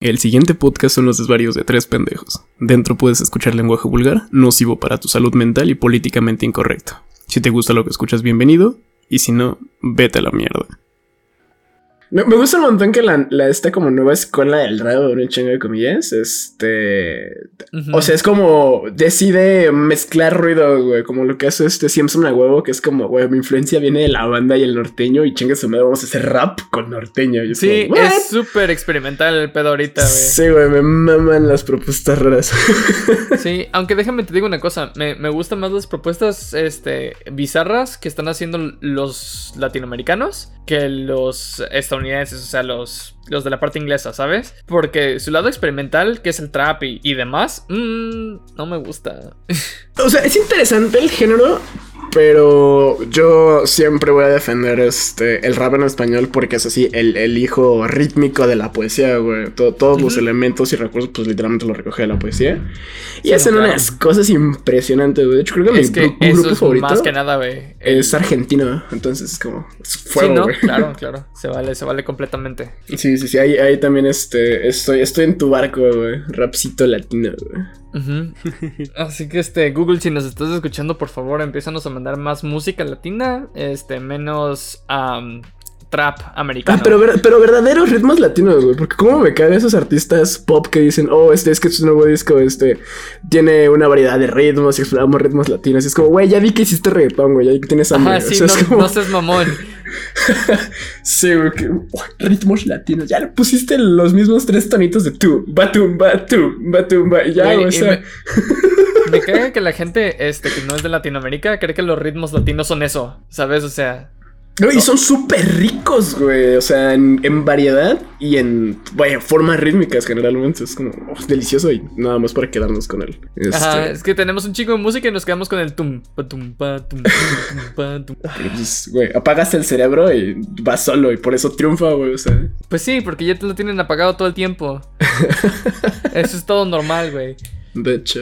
El siguiente podcast son los desvarios de tres pendejos. Dentro puedes escuchar lenguaje vulgar, nocivo para tu salud mental y políticamente incorrecto. Si te gusta lo que escuchas, bienvenido, y si no, vete a la mierda. Me, gusta un montón que la, esta como nueva escuela del radio, un chingo de comillas, este... O sea, es como decide mezclar ruido, güey, como lo que hace este Simpson a huevo, que es como, güey, mi influencia viene de la banda y el norteño y chinga su madre, vamos a hacer rap con norteño. sí, es súper experimental el pedo ahorita, güey. Sí, güey, me maman las propuestas raras. sí, aunque déjame te digo una cosa, me, me gustan más las propuestas, este, bizarras que están haciendo los latinoamericanos que los estadounidenses, o sea, los, los de la parte inglesa, ¿sabes? Porque su lado experimental, que es el trap y, demás, mmm, no me gusta. O sea, es interesante el género, pero yo siempre voy a defender este el rap en español porque es así, el, hijo rítmico de la poesía, güey. todos los elementos y recursos, pues literalmente lo recoge de la poesía. Y hacen unas cosas impresionantes, güey. De hecho, creo que mi grupo favorito. Más que nada, güey. Es argentino. Entonces es como. Es fuego, sí, ¿no? Claro, claro. Se vale, se vale completamente. Sí, sí, sí. Ahí, ahí también este. Estoy, estoy en tu barco, güey. Rapcito latino, güey. Así que este, Google, si nos estás escuchando, por favor, empiezanos a mandar más música latina, este, menos trap americano. Ah, pero, pero verdaderos ritmos latinos, güey. Porque cómo me caen esos artistas pop que dicen, oh, este es que es un nuevo disco, este tiene una variedad de ritmos y exploramos ritmos latinos. Y es como, güey, ya vi que hiciste reggaetón, güey, ya vi que tienes hambre. Sí, no, no seas mamón. sí, ritmos latinos. Ya le pusiste los mismos tres tonitos de tu, batum, batum, batum, ya, güey, o sea. Me, cae que la gente este, que no es de Latinoamérica cree que los ritmos latinos son eso, ¿sabes? O sea, y son súper ricos, güey. O sea, en, variedad y en vaya, formas rítmicas generalmente. Es como oh, delicioso y nada más para quedarnos con él. Ajá, este, es que tenemos un chico de música y nos quedamos con el tum, pa, tum, pa, tum, pa, tum, pues, güey, apagas el cerebro y vas solo y por eso triunfa, güey. O sea. Pues sí, porque ya te lo tienen apagado todo el tiempo. eso es todo normal, güey. De hecho.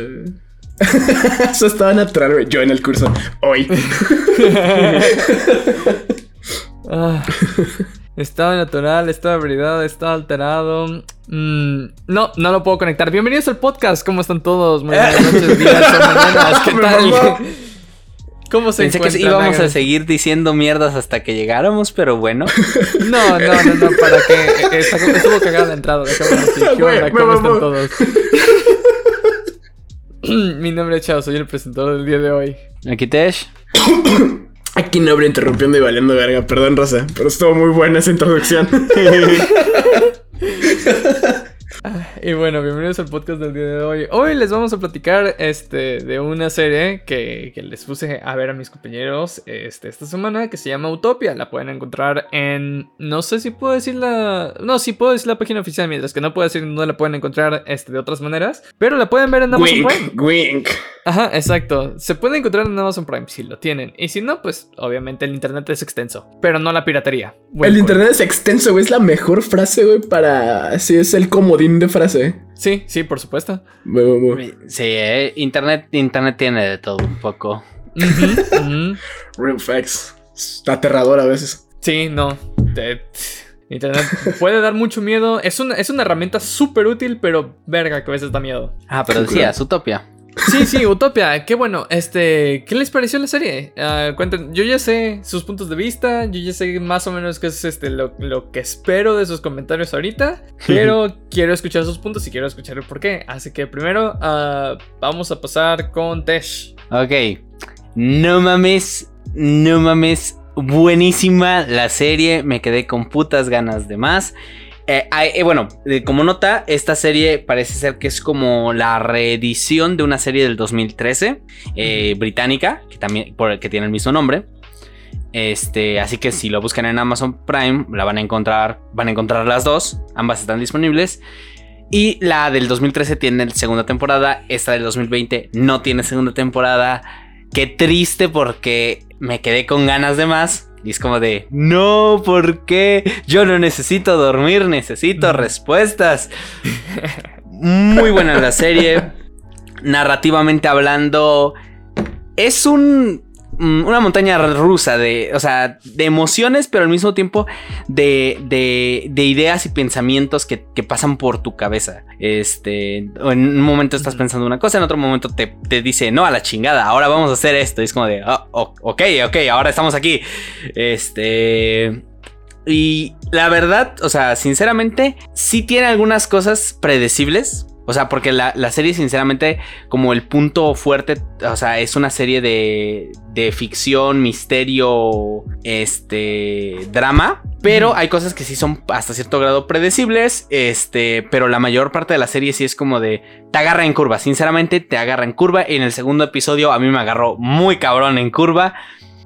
Eso estaba natural, güey. Yo en el curso. Hoy. Ah, estado natural, estado habilidad, estado alterado. Mm, no, no lo puedo conectar. Bienvenidos al podcast. ¿Cómo están todos? Muy buenas noches, días. ¿Qué tal? ¿Cómo se Pensé que íbamos a seguir diciendo mierdas hasta que llegáramos, pero bueno. No, no, no, no, para que estuvo cagada la entrada. ¿Cómo están todos? Mi nombre es Chao, soy el presentador del día de hoy. Aquí Tesh. Aquí no habría interrumpiendo y valiendo verga, perdón Rosa, pero estuvo muy buena esa introducción. Y bueno, bienvenidos al podcast del día de hoy. Hoy les vamos a platicar este, de una serie que, les puse a ver a mis compañeros este, esta semana que se llama Utopia. La pueden encontrar en. No sé si puedo decir la. No, sí puedo decir la página oficial, mientras que no puedo decir dónde la pueden encontrar este, de otras maneras. Pero la pueden ver en Amazon Prime. Wink. Ajá, exacto. Se puede encontrar en Amazon Prime si lo tienen. Y si no, pues obviamente el internet es extenso. Pero no la piratería. el internet es extenso, güey. Es la mejor frase, güey, para. Si es el comodín de frase. Sí, sí, por supuesto. Sí, eh, internet, internet tiene de todo un poco. Real facts. Está aterrador a veces. Sí, no. Internet puede dar mucho miedo. Es una, es una herramienta súper útil, pero verga que a veces da miedo. Ah, pero decías, Utopia. Sí, sí, Utopia, qué bueno. Este, ¿qué les pareció la serie? Uh, cuenten, yo ya sé sus puntos de vista, yo ya sé más o menos qué es este lo, que espero de sus comentarios ahorita, pero quiero escuchar sus puntos y quiero escuchar el por qué. Así que primero uh, vamos a pasar con Tesh. Ok, no mames, no mames, buenísima la serie, me quedé con putas ganas de más. Eh, eh, bueno, como nota, esta serie parece ser que es como la reedición de una serie del 2013, eh, británica, que también que tiene el mismo nombre. Este, así que si lo buscan en Amazon Prime, la van a encontrar, van a encontrar las dos, ambas están disponibles. Y la del 2013 tiene segunda temporada, esta del 2020 no tiene segunda temporada. Qué triste porque me quedé con ganas de más. Y es como de, no, ¿por qué? Yo no necesito dormir, necesito respuestas. Muy buena la serie. Narrativamente hablando, es un una montaña rusa de, o sea, de emociones, pero al mismo tiempo de, de, de ideas y pensamientos que, que, pasan por tu cabeza. Este, en un momento estás pensando una cosa, en otro momento te, te dice, no, a la chingada, ahora vamos a hacer esto. Y es como de, oh, ok, ok, ahora estamos aquí. Este, y la verdad, o sea, sinceramente, sí tiene algunas cosas predecibles. O sea, porque la, serie, sinceramente, como el punto fuerte, o sea, es una serie de, de ficción, misterio, este, drama. Pero hay cosas que sí son hasta cierto grado predecibles. Este, pero la mayor parte de la serie sí es como de te agarra en curva. Sinceramente, te agarra en curva. En el segundo episodio a mí me agarró muy cabrón en curva.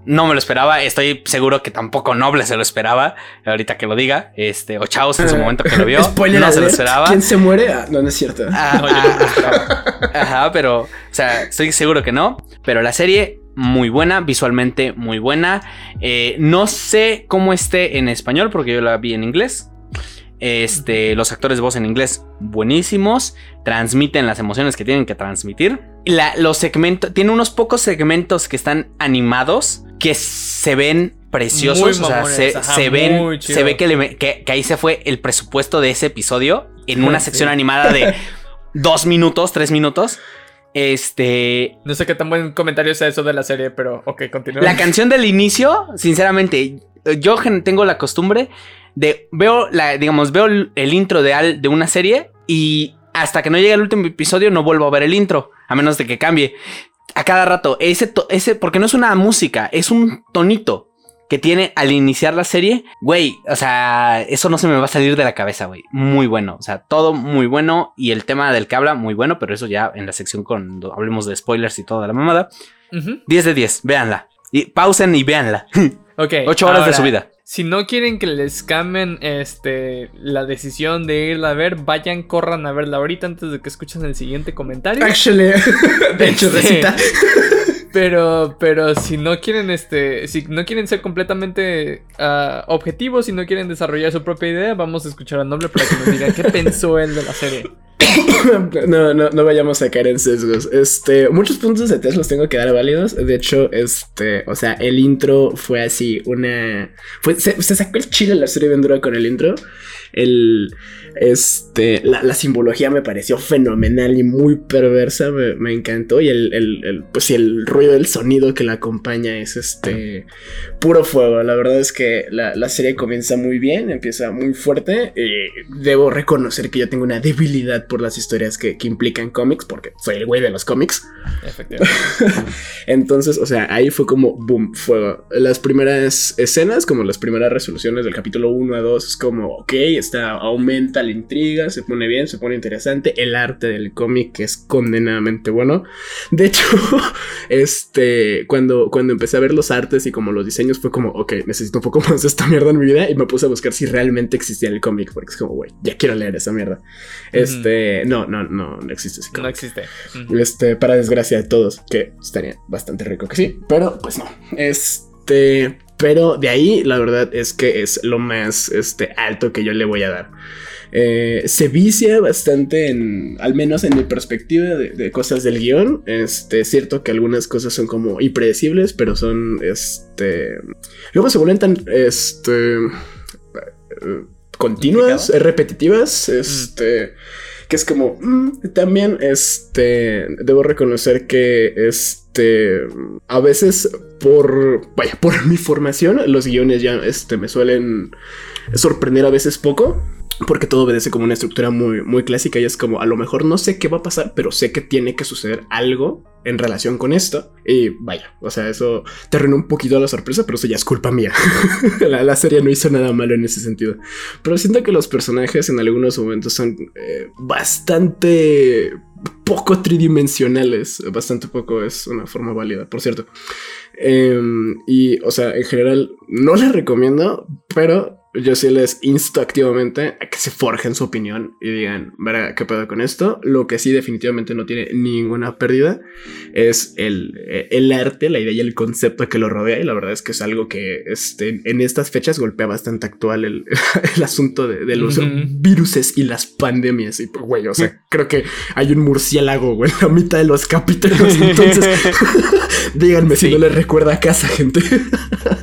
No me lo esperaba. Estoy seguro que tampoco Noble se lo esperaba. Ahorita que lo diga. Este, o Chaos en su momento que lo vio. no se lo esperaba. ¿Quién se muere? Ah, no, no es cierto. Ah, ajá, pero, o sea, estoy seguro que no. Pero la serie, muy buena, visualmente muy buena. Eh, no sé cómo esté en español, porque yo la vi en inglés. Este, los actores de voz en inglés buenísimos, transmiten las emociones que tienen que transmitir. los segmentos, tiene unos pocos segmentos que están animados que se ven preciosos, o sea, se, ven, se ve que, ahí se fue el presupuesto de ese episodio en una sección animada de dos minutos, tres minutos. Este. No sé qué tan buen comentario sea eso de la serie, pero ok, continúa. La canción del inicio, sinceramente, yo tengo la costumbre de veo la, digamos, veo el intro de, de una serie y hasta que no llegue el último episodio no vuelvo a ver el intro, a menos de que cambie. A cada rato, ese, ese, porque no es una música, es un tonito que tiene al iniciar la serie, güey, o sea, eso no se me va a salir de la cabeza, güey. Muy bueno, o sea, todo muy bueno y el tema del que habla muy bueno, pero eso ya en la sección cuando hablemos de spoilers y toda la mamada. 10 de 10, véanla. Y pausen y véanla. Ok. 8 horas de su vida. Si no quieren que les cambien este, la decisión de irla a ver, vayan, corran a verla ahorita antes de que escuchen el siguiente comentario. Actually, de hecho, recita. Pero, pero si no quieren, este, si no quieren ser completamente uh, objetivos, si no quieren desarrollar su propia idea, vamos a escuchar a Noble para que nos diga qué pensó él de la serie. no, no, no vayamos a caer en sesgos. Este, muchos puntos de test los tengo que dar válidos. De hecho, este, o sea, el intro fue así, una. Se, sacó el chile la serie Vendura con el intro. El. Este, la, simbología me pareció fenomenal y muy perversa, me, encantó. Y el, el, pues el ruido del sonido que la acompaña es este puro fuego. La verdad es que la, serie comienza muy bien, empieza muy fuerte. Y debo reconocer que yo tengo una debilidad por las historias que, que implican cómics, porque soy el güey de los cómics. Efectivamente. Entonces, o sea, ahí fue como boom, fuego. Las primeras escenas, como las primeras resoluciones del capítulo 1 a 2, es como, ok, está, aumenta la intriga, se pone bien, se pone interesante. El arte del cómic es condenadamente bueno. De hecho, este, cuando, cuando empecé a ver los artes y como los diseños, fue como, ok, necesito un poco más de esta mierda en mi vida. Y me puse a buscar si realmente existía el cómic, porque es como, güey, ya quiero leer esa mierda. Este, no, no, no, no existe ese No existe. Este, para desgracia de todos, que estaría bastante rico que sí, pero pues no. Este, pero de ahí la verdad es que es lo más este, alto que yo le voy a dar. Eh, se vicia bastante en, al menos en mi perspectiva de, cosas del guion. Este, es cierto que algunas cosas son como impredecibles, pero son, este, luego se vuelven tan, este, eh, continuas, repetitivas, este, que es como, mm, también, este, debo reconocer que, este, a veces por, vaya, por mi formación, los guiones ya, este, me suelen sorprender a veces poco porque todo obedece como una estructura muy, muy clásica y es como a lo mejor no sé qué va a pasar, pero sé que tiene que suceder algo en relación con esto. Y vaya, o sea, eso te arruinó un poquito la sorpresa, pero eso ya es culpa mía. la, serie no hizo nada malo en ese sentido. Pero siento que los personajes en algunos momentos son eh, bastante poco tridimensionales. Bastante poco es una forma válida, por cierto. Em, y, o sea, en general, no les recomiendo, pero yo sí les insto activamente a que se forjen su opinión y digan, verá, ¿qué pedo con esto? Lo que sí definitivamente no tiene ninguna pérdida es el, el arte, la idea y el concepto que lo rodea y la verdad es que es algo que este, en estas fechas golpea bastante actual el, el asunto de, de los viruses y las pandemias y pues, güey, o sea, creo que hay un murciélago, güey, en la mitad de los capítulos, entonces díganme si no les recuerda a casa, gente.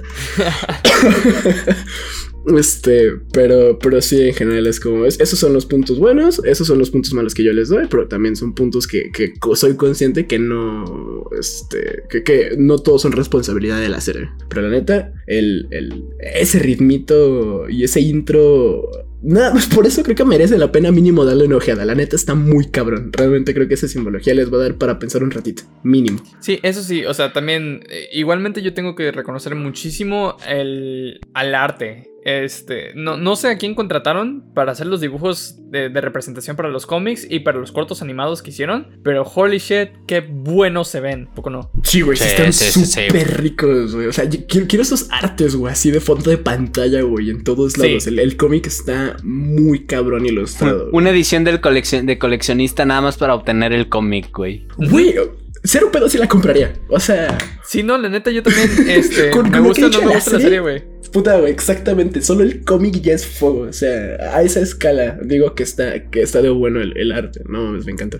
Este, pero, pero sí, en general es como, es, esos son los puntos buenos, esos son los puntos malos que yo les doy, pero también son puntos que, que soy consciente que no, este, que, que, no todos son responsabilidad de la serie. Pero la neta, el, el, ese ritmito y ese intro Nada más por eso creo que merece la pena mínimo darle una ojeada. La neta está muy cabrón. Realmente creo que esa simbología les va a dar para pensar un ratito. Mínimo. Sí, eso sí. O sea, también. Eh, igualmente yo tengo que reconocer muchísimo el, al arte. Este, no, no sé a quién contrataron para hacer los dibujos de, representación para los cómics y para los cortos animados que hicieron, pero holy shit, qué buenos se ven, ¿poco no? Sí, güey, están súper ricos, güey. O sea, quiero, esos artes, güey, así de fondo de pantalla, güey, en todos lados. El, cómic está muy cabrón ilustrado. Una edición del coleccion de coleccionista nada más para obtener el cómic, güey. Güey, cero pedo si la compraría. O sea. Sí, no, la neta, yo también. Este, me gusta no me gusta la serie, güey. Puta, güey, exactamente. Solo el cómic ya es fuego. O sea, a esa escala digo que está, que está de bueno el, arte. No, me encanta.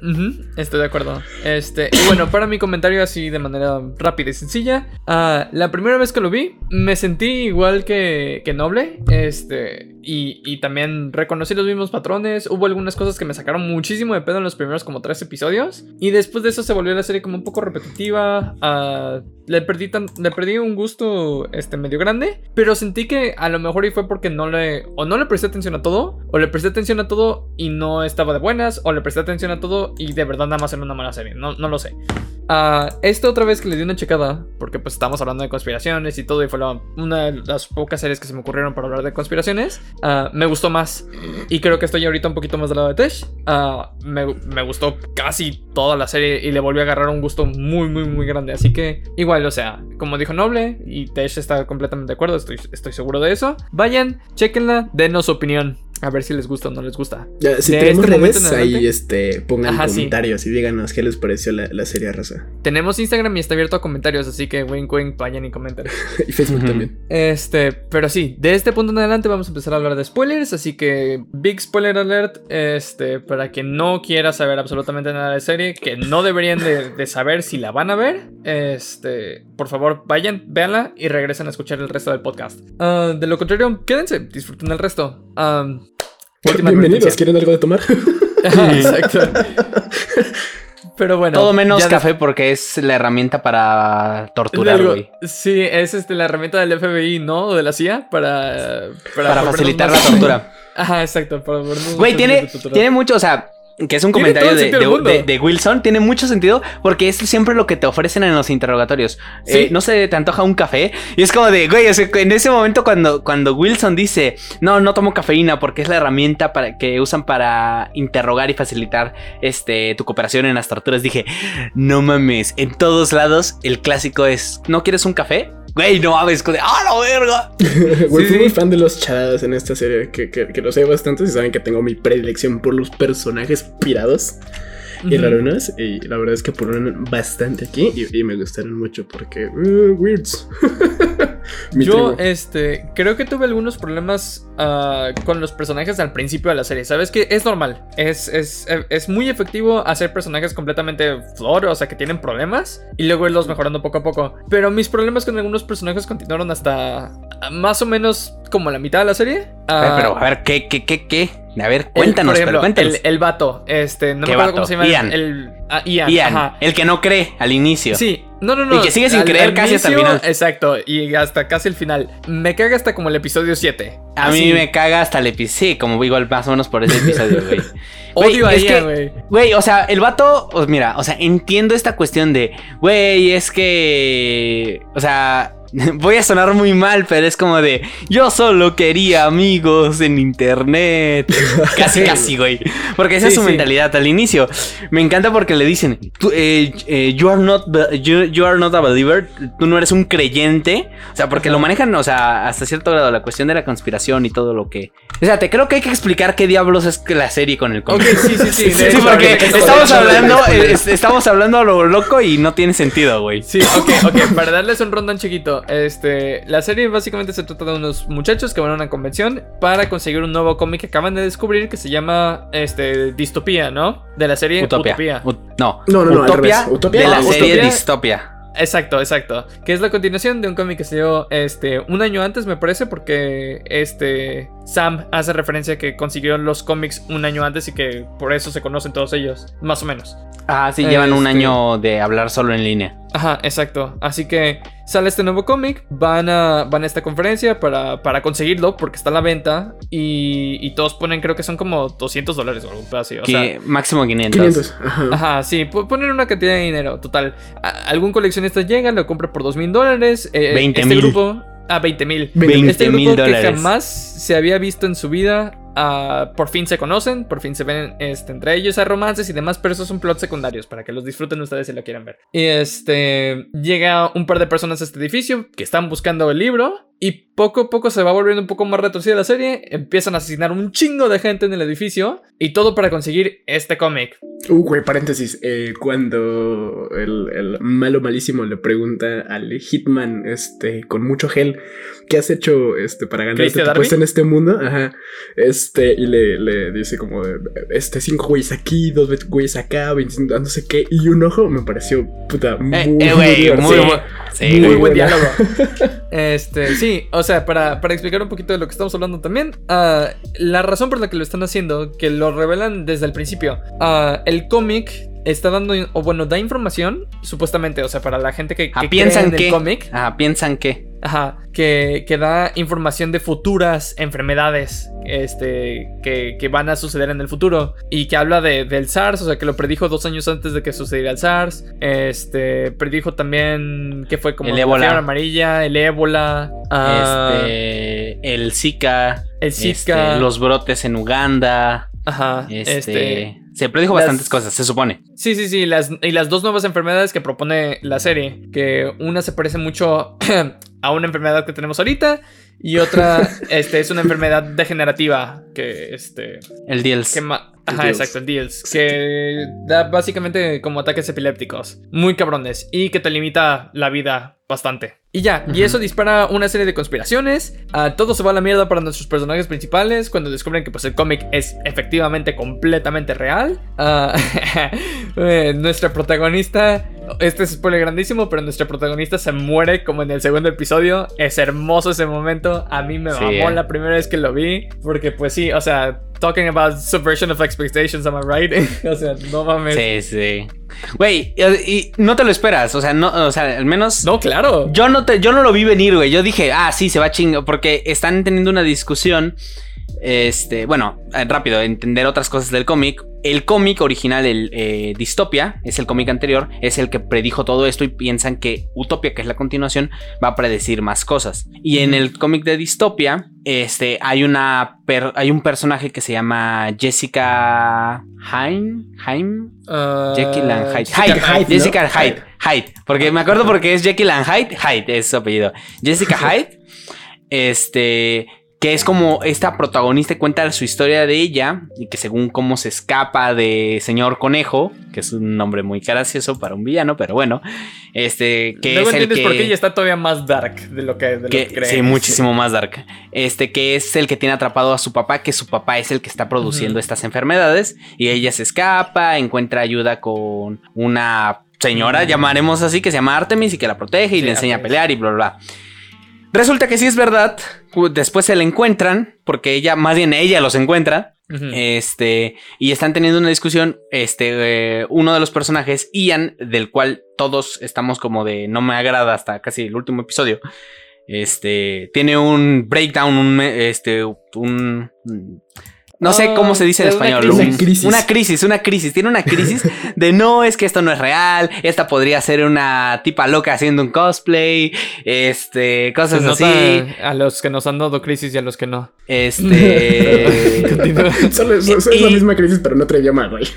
estoy de acuerdo. Este, y bueno, para mi comentario así de manera rápida y sencilla. Ah, la primera vez que lo vi, me sentí igual que, que Noble. Este, y, también reconocí los mismos patrones. Hubo algunas cosas que me sacaron muchísimo de pedo en los primeros como tres episodios. Y después de eso se volvió la serie como un poco repetitiva. Uh, le, perdí le perdí un gusto este, medio grande. Pero sentí que a lo mejor y fue porque no le. O no le presté atención a todo. O le presté atención a todo y no estaba de buenas. O le presté atención a todo y de verdad nada más era una mala serie. No, no lo sé. Uh, esta otra vez que le di una checada. Porque pues estamos hablando de conspiraciones y todo. Y fue una de las pocas series que se me ocurrieron para hablar de conspiraciones. Ah, me gustó más. Y creo que estoy ahorita un poquito más del lado de Tesh. Ah, me, gustó casi toda la serie y le volví a agarrar un gusto muy, muy, muy grande. Así que igual, o sea, como dijo Noble, y Tesh está completamente de acuerdo, estoy, estoy seguro de eso. Vayan, chequenla, denos su opinión. A ver si les gusta o no les gusta. si tenemos este redes, ahí este, pongan comentarios y díganos qué les pareció la, serie raza. Tenemos Instagram y está abierto a comentarios, así que wink wink, vayan y comenten. y Facebook también. Este, pero sí, de este punto en adelante vamos a empezar a hablar de spoilers, así que big spoiler alert, este, para quien no quiera saber absolutamente nada de la serie, que no deberían de, saber si la van a ver, este, por favor, vayan, véanla y regresen a escuchar el resto del podcast. Ah, de lo contrario, quédense, disfruten el resto. Bienvenidos, ¿quieren algo de tomar? Exacto. Pero bueno. Todo menos café porque es la herramienta para torturar, güey. Sí, es este, la herramienta del FBI, ¿no? O de la CIA para... Para, facilitar la tortura. Ajá, exacto. Güey, tiene, tiene mucho, o sea, que es un comentario de, Wilson, tiene mucho sentido porque es siempre lo que te ofrecen en los interrogatorios. Eh, no se te antoja un café y es como de, güey, en ese momento cuando, cuando Wilson dice, no, no tomo cafeína porque es la herramienta para, que usan para interrogar y facilitar este, tu cooperación en las torturas, dije, no mames, en todos lados el clásico es, ¿no quieres un café? Güey, no mames, con ¡ah, la verga! Güey, fui muy fan de los charadas en esta serie, que, que, que lo sé bastante. Y saben que tengo mi predilección por los personajes pirados y raronas. Y la verdad es que ponen bastante aquí y, me gustaron mucho porque. Uh, weirds. Yo, este, creo que tuve algunos problemas ah, con los personajes al principio de la serie. Sabes que es normal. Es, es, es, muy efectivo hacer personajes completamente flor, o sea, que tienen problemas y luego irlos mejorando poco a poco. Pero mis problemas con algunos personajes continuaron hasta más o menos como la mitad de la serie. pero, a ver, ¿qué, qué, qué, qué? A ver, cuéntanos, el, pero cuéntanos. El, el, vato, este, no me acuerdo cómo se llama. Ian. El, ah, Ian, Ian el que no cree al inicio. Sí, no, no, no. Y que sigue sin creer casi hasta el final. Exacto, y hasta casi el final. Me caga hasta como el episodio 7. A mí me caga hasta el episodio. Sí, como igual más o menos por ese episodio, güey. Odio a ella, güey. Güey, o sea, el vato, pues mira, o sea, entiendo esta cuestión de, güey, es que, o sea, Voy a sonar muy mal, pero es como de. Yo solo quería amigos en internet. Casi, casi, güey. Porque esa Sí, es su sí. mentalidad al inicio. Me encanta porque le dicen: tú, eh, eh, you, are not, you, you are not a believer. Tú no eres un creyente. O sea, porque Ajá. lo manejan, o sea, hasta cierto grado, la cuestión de la conspiración y todo lo que. O sea, te creo que hay que explicar qué diablos es la serie con el cómic. Sí, sí, sí. Sí, porque estamos hablando, eh, es- estamos hablando a lo loco y no tiene sentido, güey. Sí, ok, ok, para darles un rondón chiquito, este, la serie básicamente se trata de unos muchachos que van a una convención para conseguir un nuevo cómic que acaban de descubrir que se llama, este, Distopía, ¿no? De la serie Utopia. Utopía. Ut- no, No, no, no, al Utopia, revés. Utopia de la es- serie Distopia. Exacto, exacto. Que es la continuación de un cómic que se dio este, un año antes, me parece, porque este Sam hace referencia a que consiguió los cómics un año antes y que por eso se conocen todos ellos, más o menos. Ah, sí, llevan un Este- año de hablar solo en línea. Ajá, exacto. Así que sale este nuevo cómic, van a, van a esta conferencia para, para conseguirlo porque está a la venta y, y todos ponen, creo que son como 200 dólares o algo así. O sea, que máximo 500. 500. Ajá. Ajá, sí, po- poner una cantidad de dinero, total. A- algún coleccionista llega, lo compra por dos mil dólares. eh, 20 este mil. grupo. Ah, 20 mil. 20 Este mil grupo que dólares. jamás se había visto en su vida. ah, por fin se conocen, por fin se ven este, entre ellos, hay romances y demás, pero esos son plots secundarios para que los disfruten ustedes si lo quieren ver. Y este llega un par de personas a este edificio que están buscando el libro y poco a poco se va volviendo un poco más retorcida la serie. Empiezan a asesinar un chingo de gente en el edificio y todo para conseguir este cómic. Uh, güey, paréntesis. eh, cuando el, el malo malísimo le pregunta al Hitman, este, con mucho gel, ¿qué has hecho este, para ganarte ¿Creíste tu puesto en este mundo? Ajá. Este, y le, le dice como, este, cinco güeyes aquí, dos güeyes acá, 25, no sé qué, y un ojo, me pareció, puta, muy, Eh, eh, muy Sí. Muy buen buena. diálogo. Este, sí, o sea, para, para explicar un poquito de lo que estamos hablando también, ah, la razón por la que lo están haciendo, que lo revelan desde el principio, ah, el cómic está dando, o bueno, da información, supuestamente, o sea, para la gente que, Ah, que piensan cree en que. el cómic, Ah, piensan que. Ajá, que, que da información de futuras enfermedades, este, que, que van a suceder en el futuro, y que habla de, del SARS, o sea, que lo predijo dos años antes de que sucediera el SARS, este, predijo también que fue como El la ébola. fiebre amarilla, el ébola, ah, Este. El Zika. el Zika, este, los brotes en Uganda. ajá, Este. este, se predijo las- bastantes cosas, se supone. Sí, sí, sí, las, y las dos nuevas enfermedades que propone la serie, que una se parece mucho a una enfermedad que tenemos ahorita y otra este, es una enfermedad degenerativa que, este, El Diels. que Ajá, Deals. exacto, el Deals, que da básicamente como ataques epilépticos, muy cabrones, y que te limita la vida bastante. Y ya, y eso dispara una serie de conspiraciones. ah, todo se va a la mierda para nuestros personajes principales cuando descubren que pues el cómic es efectivamente completamente real. Ah, eh, nuestra protagonista, este es spoiler grandísimo, pero nuestra protagonista se muere como en el segundo episodio. Es hermoso ese momento. A mí me Sí, mamó eh. la primera vez que lo vi, porque pues sí, o sea, talking about subversion of expectations, am I right? o sea, no mames. Sí, sí. Güey, y, no te lo esperas. O sea, no, o sea, al menos. No, claro. Yo no, te, yo no lo vi venir, güey. Yo dije, ah, sí, se va chingo. Porque están teniendo una discusión. Este, bueno, eh, rápido, entender otras cosas del cómic. El cómic original, el eh, Distopia, es el cómic anterior, es el que predijo todo esto y piensan que Utopia, que es la continuación, va a predecir más cosas. Y en el cómic de Distopia, este, hay una per- hay un personaje que se llama Jessica Haim, Haim, Ah, Jekyll and Hyde. Jessica Hyde, Hyde, ¿no? Jessica Hyde. Hyde. Hyde. Porque me acuerdo porque es Jekyll and Hyde. Hyde es su apellido. Jessica Hyde. Este. Que es como esta protagonista cuenta su historia de ella. Y que según cómo se escapa de Señor Conejo. Que es un nombre muy gracioso para un villano, pero bueno. Este. Que Luego es el entiendes que. por qué ella está todavía más dark de lo que, de lo que- que crees. sí, muchísimo más dark. Este que es el que tiene atrapado a su papá, que su papá es el que está produciendo estas enfermedades. Y ella se escapa, encuentra ayuda con una señora, Ujú. llamaremos así, que se llama Artemis y que la protege y Sí, le enseña a pelear y bla, bla, bla. Resulta que sí es verdad. Después se la encuentran, porque ella, más bien ella los encuentra. Este, y están teniendo una discusión. Este, eh, uno de los personajes, Ian, del cual todos estamos como de no me agrada hasta casi el último episodio. Este, tiene un breakdown, un, este, un, No sé cómo se dice en Ah, español. Una crisis. Una crisis, una crisis. Tiene una crisis de no, es que esto no es real. Esta podría ser una tipa loca haciendo un cosplay. Este, cosas así. a los que nos han dado crisis y a los que no. Este. Solo es, la misma crisis, pero en otro idioma, güey.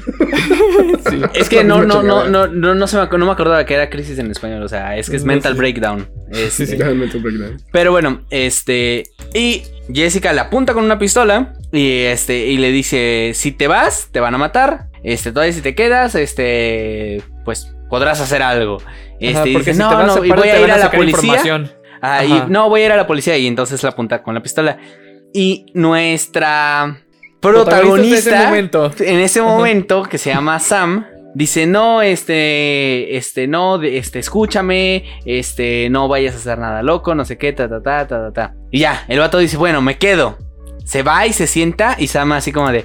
Sí. Es que no, no, no, no, no, no, se me, ac- no me acordaba que era crisis en español. O sea, es que es No, mental sí. breakdown. Este, Sí, sí. Un breakdown. Pero bueno, este. Y Jessica le apunta con una pistola. Y este. Y le dice: Si te vas, te van a matar. Este, todavía si te quedas, este. Pues podrás hacer algo. Este, Ajá, dice, si no, no, y voy a ir a la policía. Ah, y no, voy a ir a la policía. Y entonces la apunta con la pistola. Y nuestra protagonista. momento. En ese momento, que se llama Sam, dice, no, este, este, no, este, escúchame, este, no vayas a hacer nada loco, no sé qué, ta, ta, ta, ta, ta. Y ya, el vato dice, bueno, me quedo. Se va y se sienta y Sam así como de...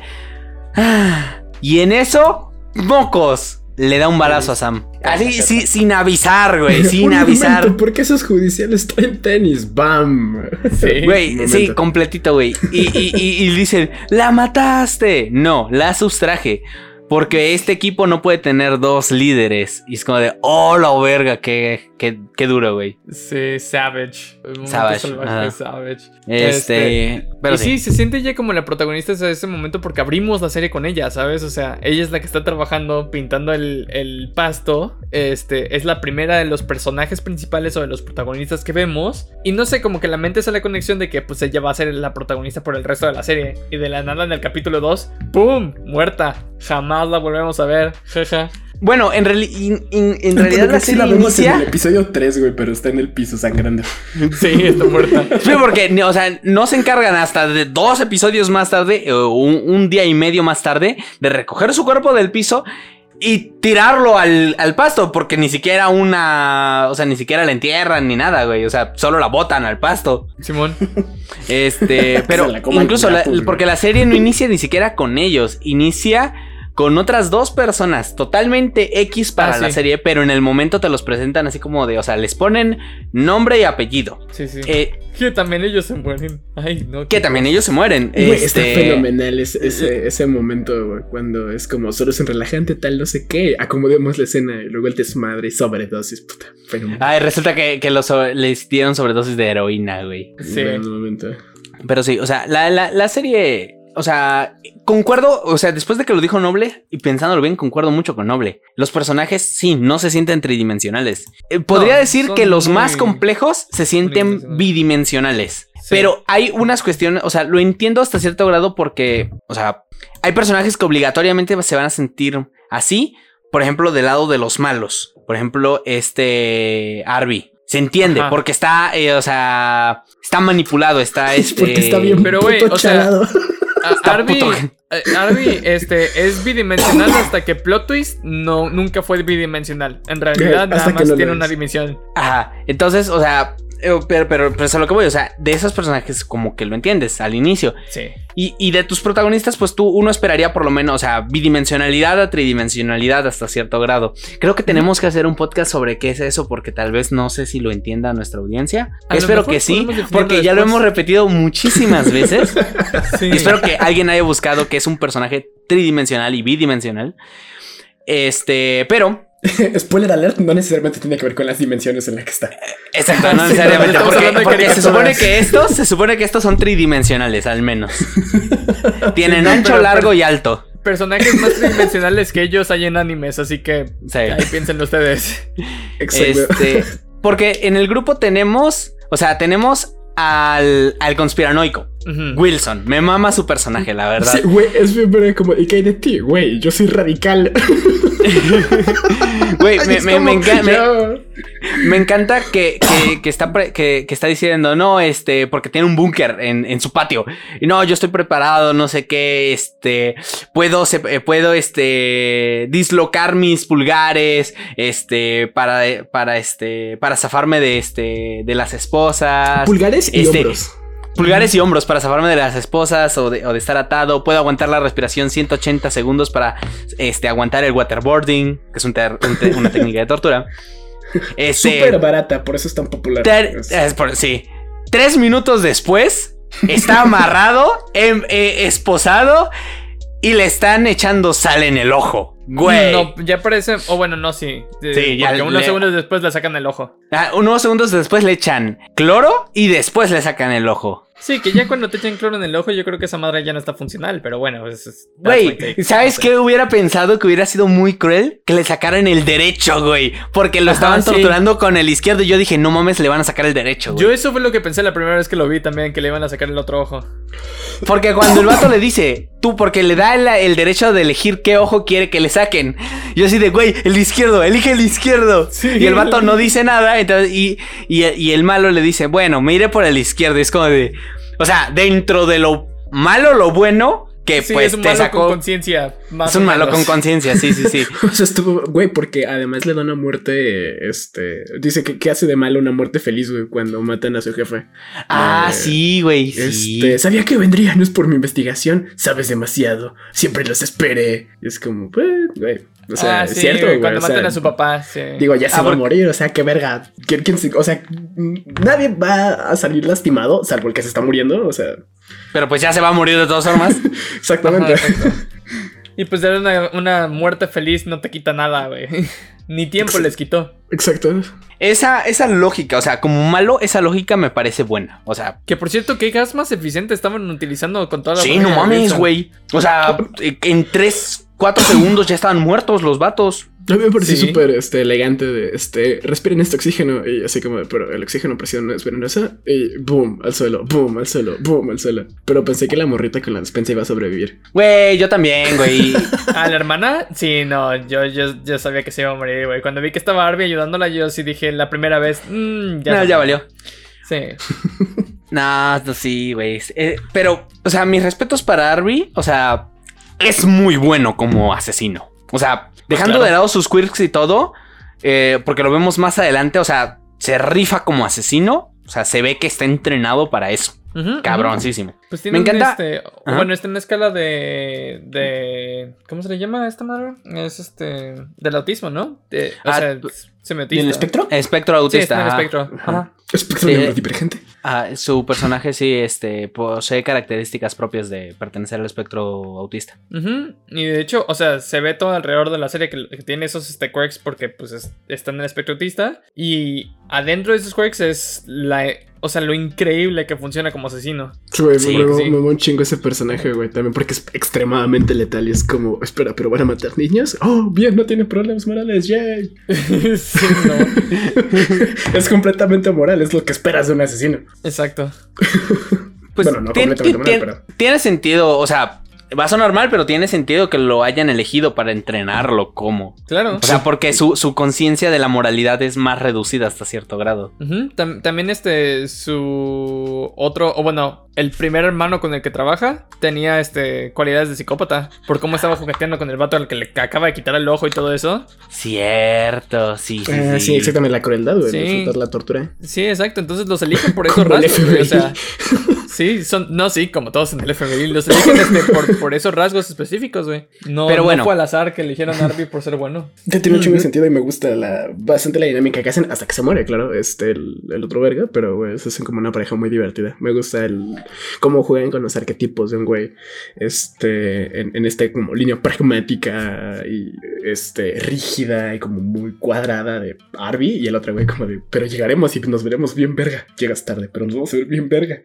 "Ah". Y en eso, mocos, le da un balazo a Sam. Así, sí, sin avisar, güey, sin Un avisar. momento, ¿Por qué esos judiciales traen tenis? ¡Bam! Sí. Güey, sí, completito, güey. Y, y, y, y dicen, ¡la mataste! No, la sustraje. Porque este equipo no puede tener dos líderes. Y es como de, ¡oh, la verga! ¡Qué, qué, qué duro, güey! Sí, Savage. Savage, salvaje. Savage. Este. Pero y sí, se siente ella como la protagonista de ese momento porque abrimos la serie con ella, ¿sabes? O sea, ella es la que está trabajando, pintando el, el pasto. Este, es la primera de los personajes principales o de los protagonistas que vemos. Y no sé, como que la mente hace la conexión de que pues ella va a ser la protagonista por el resto de la serie. Y de la nada en el capítulo 2, ¡pum! Muerta. Jamás la volvemos a ver. Jaja. Bueno, en, reali- in- in- en realidad la sí serie la vemos en el episodio 3, güey, pero está en el piso sangrando. Sí, está muerta. Sí, porque, o sea, no se encargan hasta de dos episodios más tarde, o un, un día y medio más tarde, de recoger su cuerpo del piso y tirarlo al, al pasto, porque ni siquiera una. O sea, ni siquiera la entierran ni nada, güey. O sea, solo la botan al pasto. Simón. Este, pero la incluso la- porque la serie no inicia ni siquiera con ellos, inicia con otras dos personas totalmente X para Ah, la sí. serie, pero en el momento te los presentan así como de, o sea, les ponen nombre y apellido. Sí, sí. Eh, Que también ellos se mueren. Ay, no. que también ellos se mueren. Güey, está Este, fenomenal ese, ese, ese momento, güey, cuando es como solo es un relajante, tal, no sé qué. Acomodemos la escena y luego el desmadre y sobredosis, puta. Fenomenal. Ay, resulta que, que los sobre- les dieron sobredosis de heroína, güey. Sí. Momento. Pero sí, o sea, la, la, la serie. O sea, concuerdo, o sea, después de que lo dijo Noble y pensándolo bien, concuerdo mucho con Noble. Los personajes, sí, no se sienten tridimensionales. Eh, podría No, decir que los más complejos se sienten bidimensionales. Sí. Pero hay unas cuestiones, o sea, lo entiendo hasta cierto grado porque, o sea, hay personajes que obligatoriamente se van a sentir así. Por ejemplo, del lado de los malos. Por ejemplo, este Arby. Se entiende, Ajá. porque está, eh, o sea, está manipulado, está este. Porque está bien Pero, güey, o sea, Arby, puto. eh, Arby, este, es bidimensional hasta que plot twist no, nunca fue bidimensional. En realidad, nada más tiene una dimensión. Ajá. Entonces, o sea, pero, pero, pero es a lo que voy. O sea, de esos personajes, como que lo entiendes al inicio. Sí. Y, y de tus protagonistas, pues tú, uno esperaría por lo menos, o sea, bidimensionalidad a tridimensionalidad hasta cierto grado. Creo que tenemos que hacer un podcast sobre qué es eso, porque tal vez no sé si lo entienda nuestra audiencia. A Espero que sí, porque ya lo hemos repetido muchísimas veces. sí. Y espero que alguien haya buscado que es un personaje tridimensional y bidimensional. Este, pero Spoiler alert, no necesariamente tiene que ver con las dimensiones en las que está. Exacto, no necesariamente. Porque, se supone que estos, se supone que estos son tridimensionales, al menos. Tienen Sí, ancho, pero- largo y alto. Personajes más tridimensionales que ellos hay en animes, así que Sí. ahí piénsenlo ustedes. Exacto. Este, porque en el grupo tenemos, o sea, tenemos al, al conspiranoico, Wilson. Me mama su personaje, la verdad. Sí, güey, es bien como, ¿y qué hay de ti? Güey, yo soy radical. Güey, me, me- me enca- me- yo- me encanta que, que- que está pre- que, que está diciendo, no, este, porque tiene un búnker en, en su patio. Y no, yo estoy preparado, no sé qué, este, puedo, se- eh, puedo, este, dislocar mis pulgares, este, para, para, este, para zafarme de, este, de las esposas. Pulgares y Este, hombros. Pulgares y hombros para zafarme de las esposas o de, o de estar atado. Puedo aguantar la respiración 180 segundos para este, aguantar el waterboarding, que es un un una técnica de tortura. Este, Súper barata, por eso es tan popular. ter- Es- es por- sí. Tres minutos después, está amarrado, em- eh, esposado y le están echando sal en el ojo. Güey. No, ya parece. O bueno, no, sí. Eh, Sí, ya Porque unos le- segundos después le sacan el ojo. Ah, unos segundos después le echan cloro y después le sacan el ojo. Sí, que ya cuando te echan cloro en el ojo, yo creo que esa madre ya no está funcional. Pero bueno, es. Güey. ¿sabes No sé. qué hubiera pensado que hubiera sido muy cruel? Que le sacaran el derecho, güey. Porque lo Ajá, estaban sí. torturando con el izquierdo y yo dije, no mames, le van a sacar el derecho, güey. Yo eso fue lo que pensé la primera vez que lo vi también, que le iban a sacar el otro ojo. Porque cuando el vato le dice, tú, porque le da el, el derecho de elegir qué ojo quiere que le saquen. Yo así de, güey, el izquierdo, elige el izquierdo. Sí. Y el vato no dice nada, entonces, y, y, y el malo le dice, bueno, me iré por el izquierdo. Y es como de, o sea, dentro de lo malo, lo bueno, que Sí, pues es un te malo con sacó. conciencia. más Es un malo con conciencia, sí, sí, sí. O sea, estuvo, güey, porque además le da una muerte, este, dice que, que hace de malo una muerte feliz, güey, cuando matan a su jefe. Ah, Eh, sí, güey, sí. Este, sabía que vendría, no es por mi investigación, sabes demasiado, siempre los esperé. Y es como, pues, güey, o sea, ah, es sí, cierto, güey, cuando o sea, matan a su papá, sí. Digo, ya se Ah, va a morir, o sea, qué verga. ¿Quién, quién se- o sea, nadie va a salir lastimado, salvo el que se está muriendo, o sea, Pero pues ya se va a morir de todas formas. exactamente. Ajá. Y pues dar una, una muerte feliz no te quita nada, güey. Ni tiempo les quitó. Exacto. Esa, esa lógica, o sea, como malo, esa lógica me parece buena. O sea, Que por cierto, ¿qué gas más eficiente estaban utilizando con toda la sí, no mames, güey. O sea, en 3, 4 segundos ya estaban muertos los vatos. A mí me pareció Sí. súper este, elegante de este, respiren este oxígeno y así como, pero el oxígeno presión es venenosa y boom, al suelo, boom, al suelo, boom, al suelo. Pero pensé que la morrita con la despensa iba a sobrevivir. Güey, yo también, güey. ¿A la hermana? Sí, no, yo, yo, yo sabía que se iba a morir, güey. Cuando vi que estaba Arby ayudándola, yo sí dije la primera vez, mmm, ya. no, ya valió. Sí. No, no, sí, güey. Eh, pero, o sea, mis respetos para Arby, o sea, es muy bueno como asesino. O sea, dejando claro. de lado sus quirks y todo, eh, porque lo vemos más adelante, o sea, se rifa como asesino. O sea, se ve que está entrenado para eso. Ujú. Cabroncísimo. Pues tiene Me encanta- Este, bueno, está en la escala de, de. ¿Cómo se le llama a esta madre? Es este. Del autismo, ¿no? De- o Ah, sea, tú- semiotista. ¿Y el espectro? Espectro Sí, está autista. en el espectro. Ajá. Espectro Sí. neurodivergente. Ah, su personaje sí, este, posee características propias de pertenecer al espectro autista. Y de hecho, o sea, se ve todo alrededor de la serie que, que tiene esos este, quirks porque pues es- está en el espectro autista. Y adentro de esos quirks es la. O sea, lo increíble que funciona como asesino. Güey, Sí, me, me- sí. me un chingo ese personaje, güey, también porque es extremadamente letal y es como, espera, pero van a matar niños. Oh, bien, no tiene problemas morales, yay. sí, es completamente moral, es lo que esperas de un asesino. Exacto. Pues Bueno, no tiene, completamente tiene- mal, pero- tiene sentido, o sea, va a sonar mal, pero tiene sentido que lo hayan elegido para entrenarlo como. Claro. O sea, porque su, su conciencia de la moralidad es más reducida hasta cierto grado. Tam- también este, su otro, o bueno, el primer hermano con el que trabaja tenía este cualidades de psicópata. Por cómo estaba jugueteando con el vato al que le acaba de quitar el ojo y todo eso. Cierto, sí, sí. Ah, sí. sí, exactamente, la crueldad, güey, Sí. la tortura. Sí, exacto. Entonces los eligen por güey, O sea, sí, son, no, sí, como todos en el FBI. Los eligen este, por, por esos rasgos específicos, güey. No, Pero no bueno. fue al azar que eligieron a Arby por ser bueno. Que tiene un chingo de sentido y me gusta la, bastante la dinámica que hacen hasta que se muere, claro. Este, el, el otro verga, pero güey, se hacen como una pareja muy divertida. Me gusta el cómo juegan con los arquetipos de un güey, este, en, en este como línea pragmática y este, rígida y como muy cuadrada de Arby y el otro güey como de, pero llegaremos y nos veremos bien verga. Llegas tarde, pero nos vamos a ver bien verga.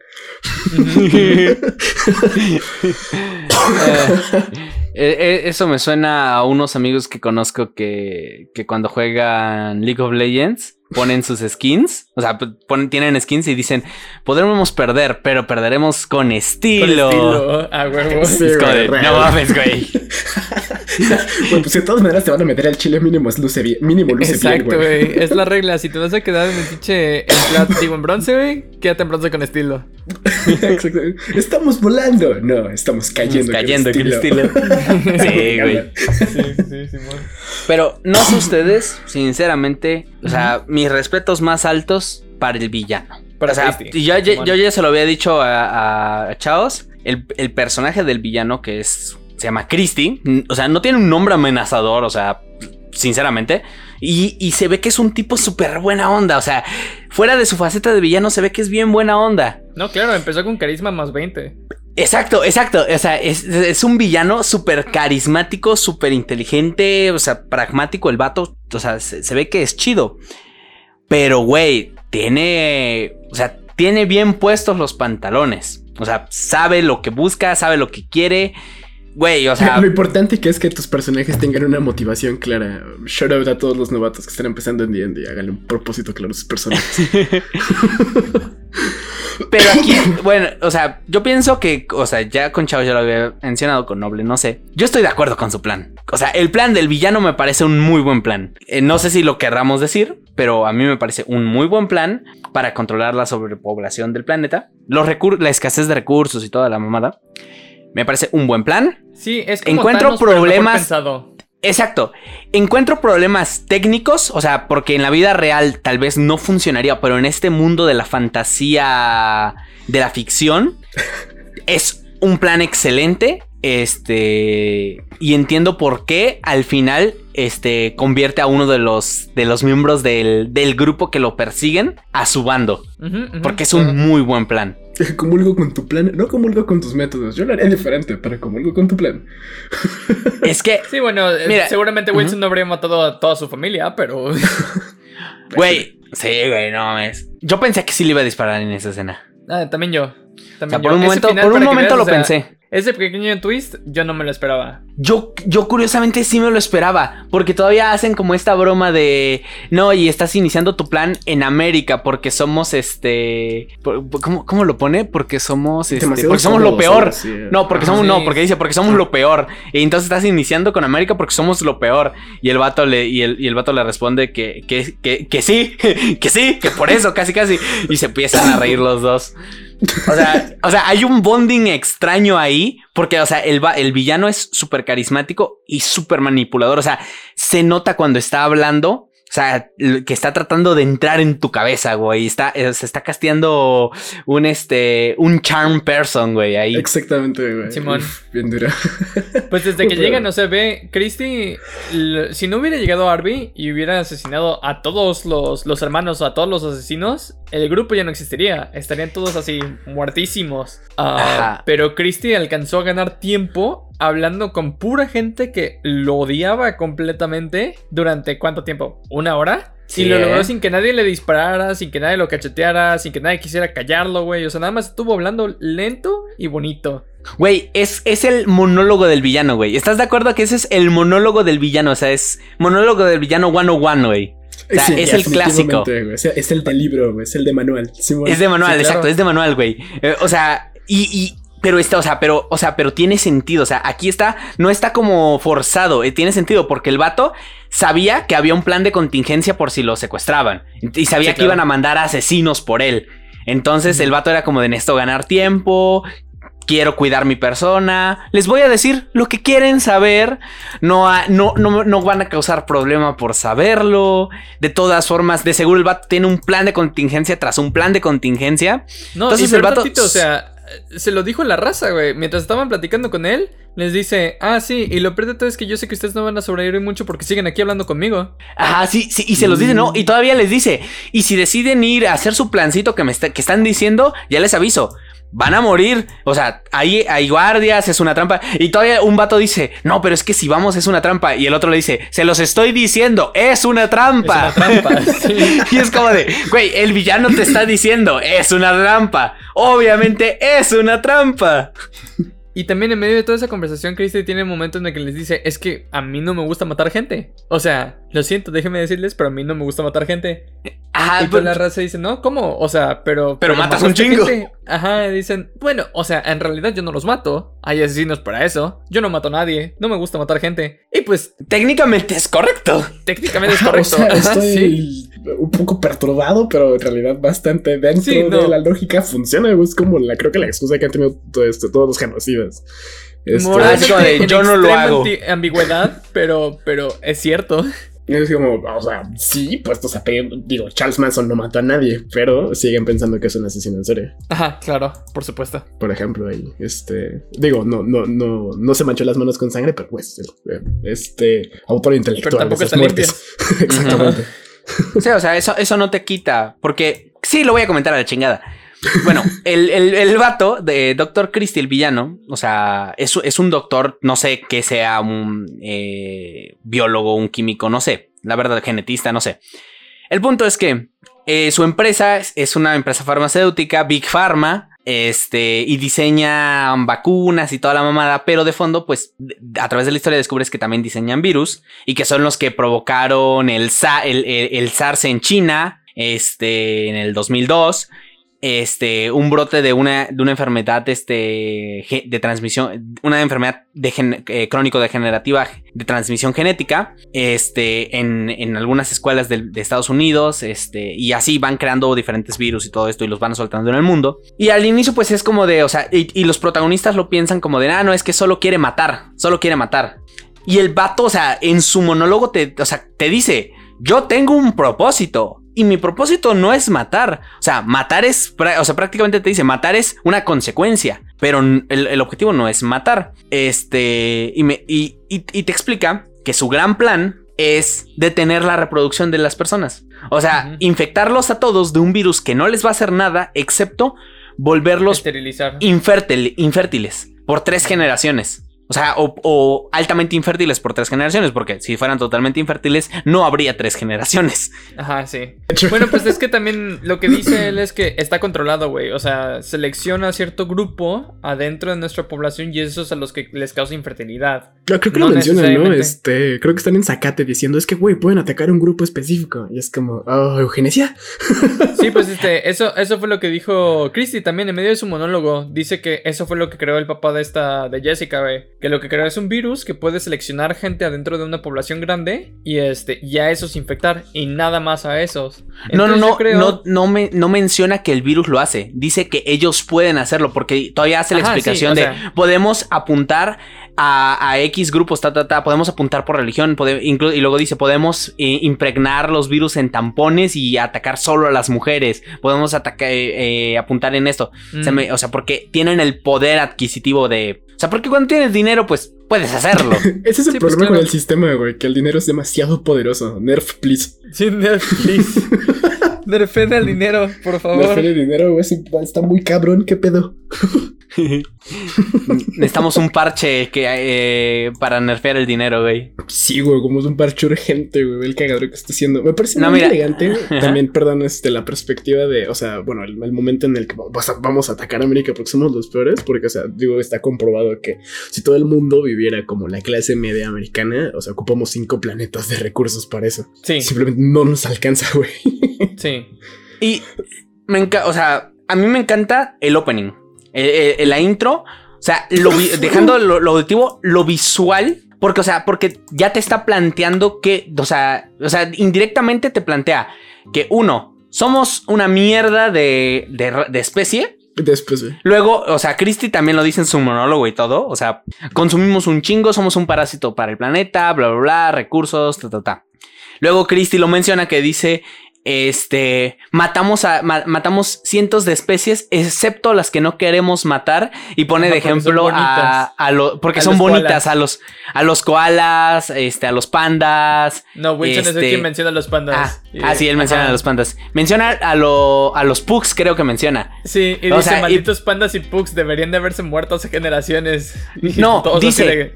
Eh, eh, eso me suena a unos amigos que conozco que, que cuando juegan League of Legends ponen sus skins. O sea, ponen, tienen skins y dicen, podremos perder, pero perderemos con Con estilo. estilo, a huevo. Sí, güey, no mames, güey. Bueno, pues de todas maneras te van a meter al chile mínimo es luce bien, mínimo luce Exacto, bien, güey. güey. Es la regla. Si te vas a quedar en el pinche en plata, digo en bronce, güey, quédate en bronce con estilo. Estamos volando. No, estamos cayendo. con Cayendo con estilo. Sí, güey. Sí, sí, sí, Simón. Pero no sé ustedes, sinceramente, o sea, mis respetos más altos para el villano. Para o sea, yo, ya- Simón. yo ya se lo había dicho a, a Chaos, el, el personaje del villano que es se llama Christie, o sea, no tiene un nombre amenazador, o sea, sinceramente, Y, y se ve que es un tipo súper buena onda. O sea, fuera de su faceta de villano, se ve que es bien buena onda. No, claro, empezó con carisma más 20. Exacto, exacto. O sea, es, es un villano súper carismático, súper inteligente, o sea, pragmático el vato. O sea, se, se ve que es chido. Pero, güey, tiene. O sea, tiene bien puestos los pantalones. O sea, sabe lo que busca, sabe lo que quiere. Güey, o sea. Lo importante que es que tus personajes tengan una motivación clara. Shout out a todos los novatos que están empezando en D&D. Háganle un propósito claro a sus personajes. Pero aquí, bueno, o sea, yo pienso que, o sea, ya con Chao ya lo había mencionado, con Noble, no sé. Yo estoy de acuerdo con su plan. O sea, el plan del villano me parece un muy buen plan. Eh, no sé si lo querramos decir, pero a mí me parece un muy buen plan para controlar la sobrepoblación del planeta, los la escasez de recursos y toda la mamada. Me parece un buen plan. Sí, es como Encuentro Thanos, problemas-. Exacto. Encuentro problemas técnicos, o sea, porque en la vida real tal vez no funcionaría, pero en este mundo de la fantasía, de la ficción, es un plan excelente. Este. Y entiendo por qué al final. Este. convierte a uno de los. de los miembros del, del grupo que lo persiguen a su bando. Porque es un muy buen plan. comulgo con tu plan. No comulgo con tus métodos. Yo lo haría diferente, pero comulgo con tu plan. Es que. Sí, bueno, eh, Mira, seguramente Wilson no habría matado a toda su familia, pero. Güey. Sí, güey, no mames. Yo pensé que sí le iba a disparar en esa escena. Ah, también yo. O También sea, por yo. un Ese momento, final, por un momento veas, lo o sea, pensé. Ese pequeño twist, yo no me lo esperaba. Yo, yo curiosamente sí me lo esperaba, porque todavía hacen como esta broma de, no, y estás iniciando tu plan en América, porque somos este, por- por- ¿cómo, cómo lo pone? Porque somos, este, porque somos lo peor. eh. No, porque somos, Sí. no, porque dice, porque somos lo peor. Y entonces estás iniciando con América porque somos lo peor. Y el vato le, y el, y el vato le responde que, que, que, que sí, que sí, que por eso, casi, casi. Y se empiezan a reír los dos. O sea, o sea, hay un bonding extraño ahí, porque, o sea, el, el villano es súper carismático y súper manipulador. O sea, se nota cuando está hablando. O sea, que está tratando de entrar en tu cabeza, güey. Está, eh, se está casteando un, este, un charm person, güey, ahí. Exactamente, güey. Simón. Uf, bien dura. Pues desde que llegan, no se ve, Christy, si no hubiera llegado Arby y hubiera asesinado a todos los, los hermanos o a todos los asesinos, el grupo ya no existiría. Estarían todos así muertísimos. Ah, Ajá. pero Christy alcanzó a ganar tiempo hablando con pura gente que lo odiaba completamente durante cuánto tiempo? ¿Una hora? Sí, y lo ¿eh? logró sin que nadie le disparara, sin que nadie lo cacheteara, sin que nadie quisiera callarlo, güey. O sea, nada más estuvo hablando lento y bonito. Güey, es, es el monólogo del villano, güey. ¿Estás de acuerdo que ese es el monólogo del villano? O sea, es monólogo del villano 101, güey. O sea, es el clásico. O sea, es el de libro, güey. Es el de manual. Es de manual, Sí, claro. exacto, es de manual, güey. Eh, o sea, y, y- pero está, o sea, pero, o sea, pero tiene sentido. O sea, aquí está, no está como forzado. eh, tiene sentido porque el vato sabía que había un plan de contingencia por si lo secuestraban. Y sabía Sí, que claro. iban a mandar asesinos por él. Entonces el vato era como de necesito ganar tiempo. Quiero cuidar mi persona. Les voy a decir lo que quieren saber. No, ha- no, no, no van a causar problema por saberlo. De todas formas, de seguro el vato tiene un plan de contingencia tras un plan de contingencia. No, Entonces y el vato- tantito, o sea, se lo dijo la raza, güey. Mientras estaban platicando con él, les dice, ah, sí, y lo peor de todo es que yo sé que ustedes no van a sobrevivir mucho porque siguen aquí hablando conmigo. Ajá, sí, sí, y se los dice, ¿no? Y todavía les dice, y si deciden ir a hacer su plancito que me está- que están diciendo, ya les aviso. Van a morir. O sea, hay, hay guardias, es una trampa. Y todavía un vato dice, no, pero es que si vamos es una trampa. Y el otro le dice, se los estoy diciendo, es una trampa. Es una trampa, sí. y es como de, güey, el villano te está diciendo, es una trampa. Obviamente es una trampa. Y también en medio de toda esa conversación, Christy tiene momentos en el que les dice, es que a mí no me gusta matar gente. O sea, lo siento, déjenme decirles, pero a mí no me gusta matar gente. Ajá, y toda pero- la raza dice, no, ¿cómo? O sea, pero... Pero matas un chingo. gente". Ajá, dicen, bueno, o sea, en realidad yo no los mato. Hay asesinos para eso. Yo no mato a nadie. No me gusta matar gente. Y pues, técnicamente es correcto. técnicamente es correcto. O sea, Ajá, estoy un poco perturbado, pero en realidad bastante dentro Sí, no. de la lógica funciona. Es como la, creo que la excusa que han tenido todo todos los genocidas. Este, Moralmente como de, en yo no lo hago. ambigüedad, pero, pero es cierto. Es como, o sea, sí, puestos a pedir, digo, Charles Manson no mató a nadie, pero siguen pensando que es un asesino en serie. Ajá, claro, por supuesto. Por ejemplo, ahí, este, digo, no, no, no, no se manchó las manos con sangre, pero pues, este, autor intelectual. Pero tampoco está muertes. Exactamente. sí, o sea, eso, eso no te quita, porque sí, lo voy a comentar a la chingada. Bueno, el, el, el, vato de Doctor Christie, el villano, o sea, es, es un doctor, no sé que sea un eh, biólogo, un químico, no sé, la verdad, genetista, no sé. El punto es que eh, su empresa es una empresa farmacéutica, Big Pharma, este, y diseña vacunas y toda la mamada, pero de fondo, pues, a través de la historia descubres que también diseñan virus y que son los que provocaron el, el, el SARS en China, este, en el 2002 este, un brote de una, de una enfermedad este, de transmisión, una enfermedad de eh, crónico-degenerativa de transmisión genética, este, en, en algunas escuelas de, Estados Unidos, este, y así van creando diferentes virus y todo esto y los van soltando en el mundo. Y al inicio pues es como de, o sea, y, los protagonistas lo piensan como de, ah, no, es que solo quiere matar, solo quiere matar. Y el vato, o sea, en su monólogo te, o sea, te dice, yo tengo un propósito. Y mi propósito no es matar. O sea, matar es. O sea, prácticamente te dice, matar es una consecuencia. Pero el, objetivo no es matar. Este. Y, me, y, te explica que su gran plan es detener la reproducción de las personas. O sea, infectarlos a todos de un virus que no les va a hacer nada, excepto volverlos infértiles por tres generaciones. O sea, o, altamente infértiles por tres generaciones, porque si fueran totalmente infértiles, no habría tres generaciones. Ajá, sí. Bueno, pues es que también lo que dice él es que está controlado, güey. O sea, selecciona cierto grupo adentro de nuestra población y esos a los que les causa infertilidad. Creo, que lo mencionan, ¿no? Este, creo que están en Zacate diciendo, es que, güey, pueden atacar un grupo específico. Y es como, oh, eugenesia. Sí, pues este, eso, eso fue lo que dijo Christy también en medio de su monólogo. Dice que eso fue lo que creó el papá de esta, de Jessica, güey que lo que crea es un virus que puede seleccionar gente adentro de una población grande y este y a esos infectar y nada más a esos. no, no, no, no, no, me, no menciona que el virus lo hace, dice que ellos pueden hacerlo porque todavía hace la explicación de podemos apuntar a, X grupos, ta, ta, ta, podemos apuntar por religión, y luego dice, podemos eh, impregnar los virus en tampones y atacar solo a las mujeres, podemos atacar, eh, eh, apuntar en esto, mm. o sea, porque tienen el poder adquisitivo de sea, porque cuando tienes dinero, pues puedes hacerlo. Ese es el pues, problema con el sistema, güey, que el dinero es demasiado poderoso. Nerf, please. Sí, nerf, please. Nerfen al dinero, por favor. Nerfen el dinero, güey, está muy cabrón, ¿qué pedo? Necesitamos un parche que, eh, para nerfear el dinero, güey. Sí, güey, como es un parche urgente, güey, el cagadero que está haciendo. Me parece muy elegante. También, perdón, este, la perspectiva de, o sea, bueno, el, momento en el que vamos a atacar a América porque somos los peores, porque, o sea, digo, está comprobado que si todo el mundo viviera como la clase media americana, o sea, ocupamos cinco planetas de recursos para eso. Sí. Simplemente no nos alcanza, güey. Sí. Y me encanta, o sea, a mí me encanta el opening. Eh, eh, la intro, o sea, dejando lo, lo, auditivo, lo visual, porque, o sea, porque ya te está planteando que, o sea, o sea, indirectamente te plantea que uno, somos una mierda de, de, especie. De especie. Luego, o sea, Christy también lo dice en su monólogo y todo. O sea, consumimos un chingo, somos un parásito para el planeta, bla, bla, bla, recursos, ta, ta, ta. Luego Christy lo menciona que dice este, matamos a, matamos cientos de especies, excepto las que no queremos matar. Y pone de ejemplo a, a lo, porque son bonitas, a los, a los koalas, este, a los pandas. No, Wilson es el que este, menciona a los pandas. Ah, ah sí, él menciona a los pandas. Menciona a, lo, a los pugs, creo que menciona. Sí, y dice, malditos pandas y pugs deberían de haberse muerto hace generaciones. No, dice,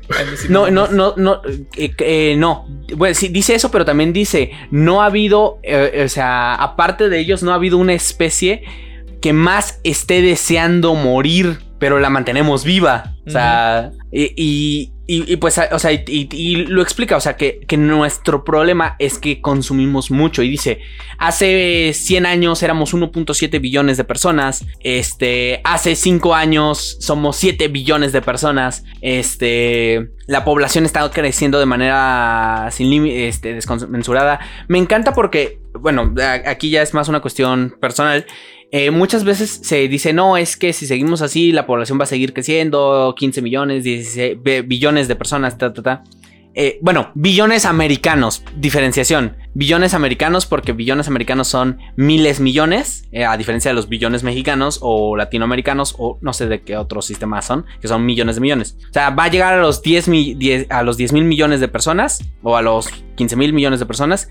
no, no, no, no, eh, eh, no. Bueno, sí, dice eso, pero también dice, no ha habido, eh, sea, aparte de ellos no ha habido una especie que más esté deseando morir, pero la mantenemos viva. O sea, y, y, pues, o sea, y, lo explica, o sea, que, nuestro problema es que consumimos mucho. Y dice, hace 100 años éramos 1.7 billones de personas, este, hace 5 años somos 7 billones de personas, este, la población está creciendo de manera sin límite, este, desconmensurada. Me encanta porque, bueno, aquí ya es más una cuestión personal. Eh, muchas veces se dice, no, es que si seguimos así, la población va a seguir creciendo, 15 millones, 16 billones de personas, ta, ta, ta. eh, bueno, billones americanos, diferenciación. Billones americanos porque billones americanos son miles millones, eh, a diferencia de los billones mexicanos o latinoamericanos o no sé de qué otros sistemas son, que son millones de millones. O sea, va a llegar a los 10, a los 10 mil millones de personas o a los 15 mil millones de personas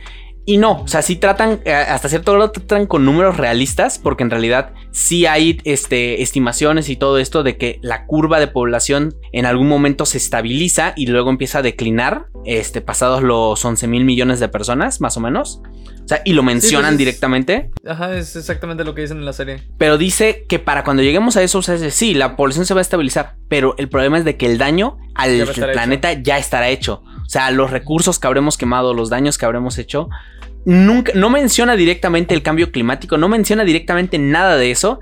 y no, o sea, sí tratan, eh, hasta cierto grado tratan con números realistas, porque en realidad sí hay este, estimaciones y todo esto de que la curva de población en algún momento se estabiliza y luego empieza a declinar, este, pasados los 11 mil millones de personas, más o menos. O sea, y lo mencionan pues directamente. Ajá, es exactamente lo que dicen en la serie. Pero dice que para cuando lleguemos a eso, o sea, sí, la población se va a estabilizar, pero el problema es de que el daño al planeta ya estará hecho. O sea, los recursos que habremos quemado, los daños que habremos hecho, nunca, no menciona directamente el cambio climático, no menciona directamente nada de eso,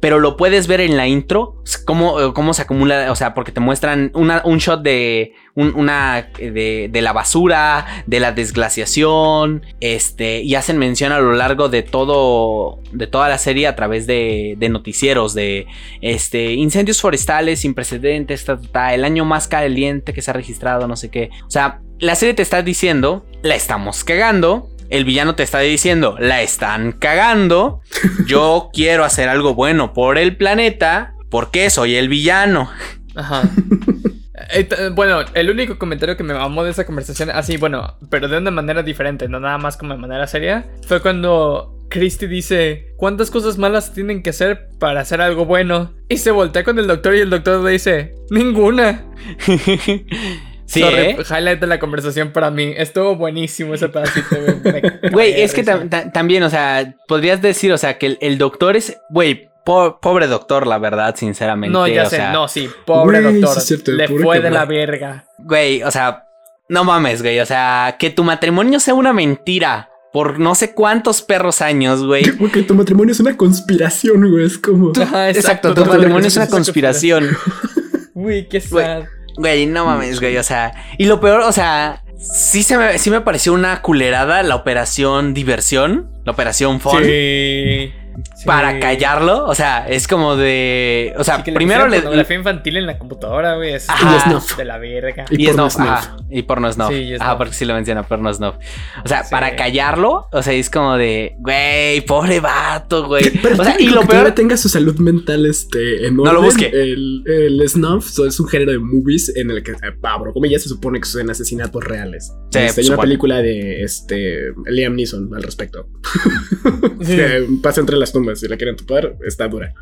pero lo puedes ver en la intro, cómo, eh, cómo se acumula, o sea, porque te muestran un shot de, una, de, la basura, de la desglaciación, este, y hacen mención a lo largo de todo, de toda la serie a través de, de noticieros, de este, incendios forestales sin precedentes, el año más caliente que se ha registrado, no sé qué. O sea, la serie te está diciendo, la estamos cagando, el villano te está diciendo, la están cagando, yo quiero hacer algo bueno por el planeta, porque soy el villano. Ajá. Bueno, el único comentario que me mamó de esa conversación, así, bueno, pero de una manera diferente, no nada más como de manera seria, fue cuando Christy dice, ¿cuántas cosas malas tienen que hacer para hacer algo bueno? Y se voltea con el doctor y el doctor le dice, ninguna. Sí, ¿eh? highlight de la conversación para mí. Estuvo buenísimo ese pedacito, güey. es que también, o sea, podrías decir, o sea, que el, doctor es, güey, pobre doctor, la verdad, sinceramente. No, ya sé, no, sí, pobre doctor. Le fue de la verga. Güey, o sea, no mames, güey, o sea, que tu matrimonio sea una mentira por no sé cuántos perros años, güey. Que tu matrimonio es una conspiración, güey. Es como. exacto, tu matrimonio es una conspiración. Uy, qué sad. Güey, no mames, güey, o sea, y lo peor, o sea, sí, se me, sí me pareció una culerada la operación diversión, la operación fun. Sí para callarlo. O sea, es como de. O sea, primero le. La fe infantil en la computadora, güey. Es de la verga. Y, y snuff. Ajá. Y porno snuff. Sí, ajá, porque sí lo menciona, porno snuff. O sea, para callarlo, o sea, es como de. Güey, pobre vato, güey. o sea, y lo peor. tenga su salud mental este, en No lo busque. El, el snuff es un género de movies en el que, Pablo, como ya se supone que son asesinatos reales. Sí, este, hay una película de este Liam Neeson al respecto. que pasa entre las tumbas si la quieren topar, está dura.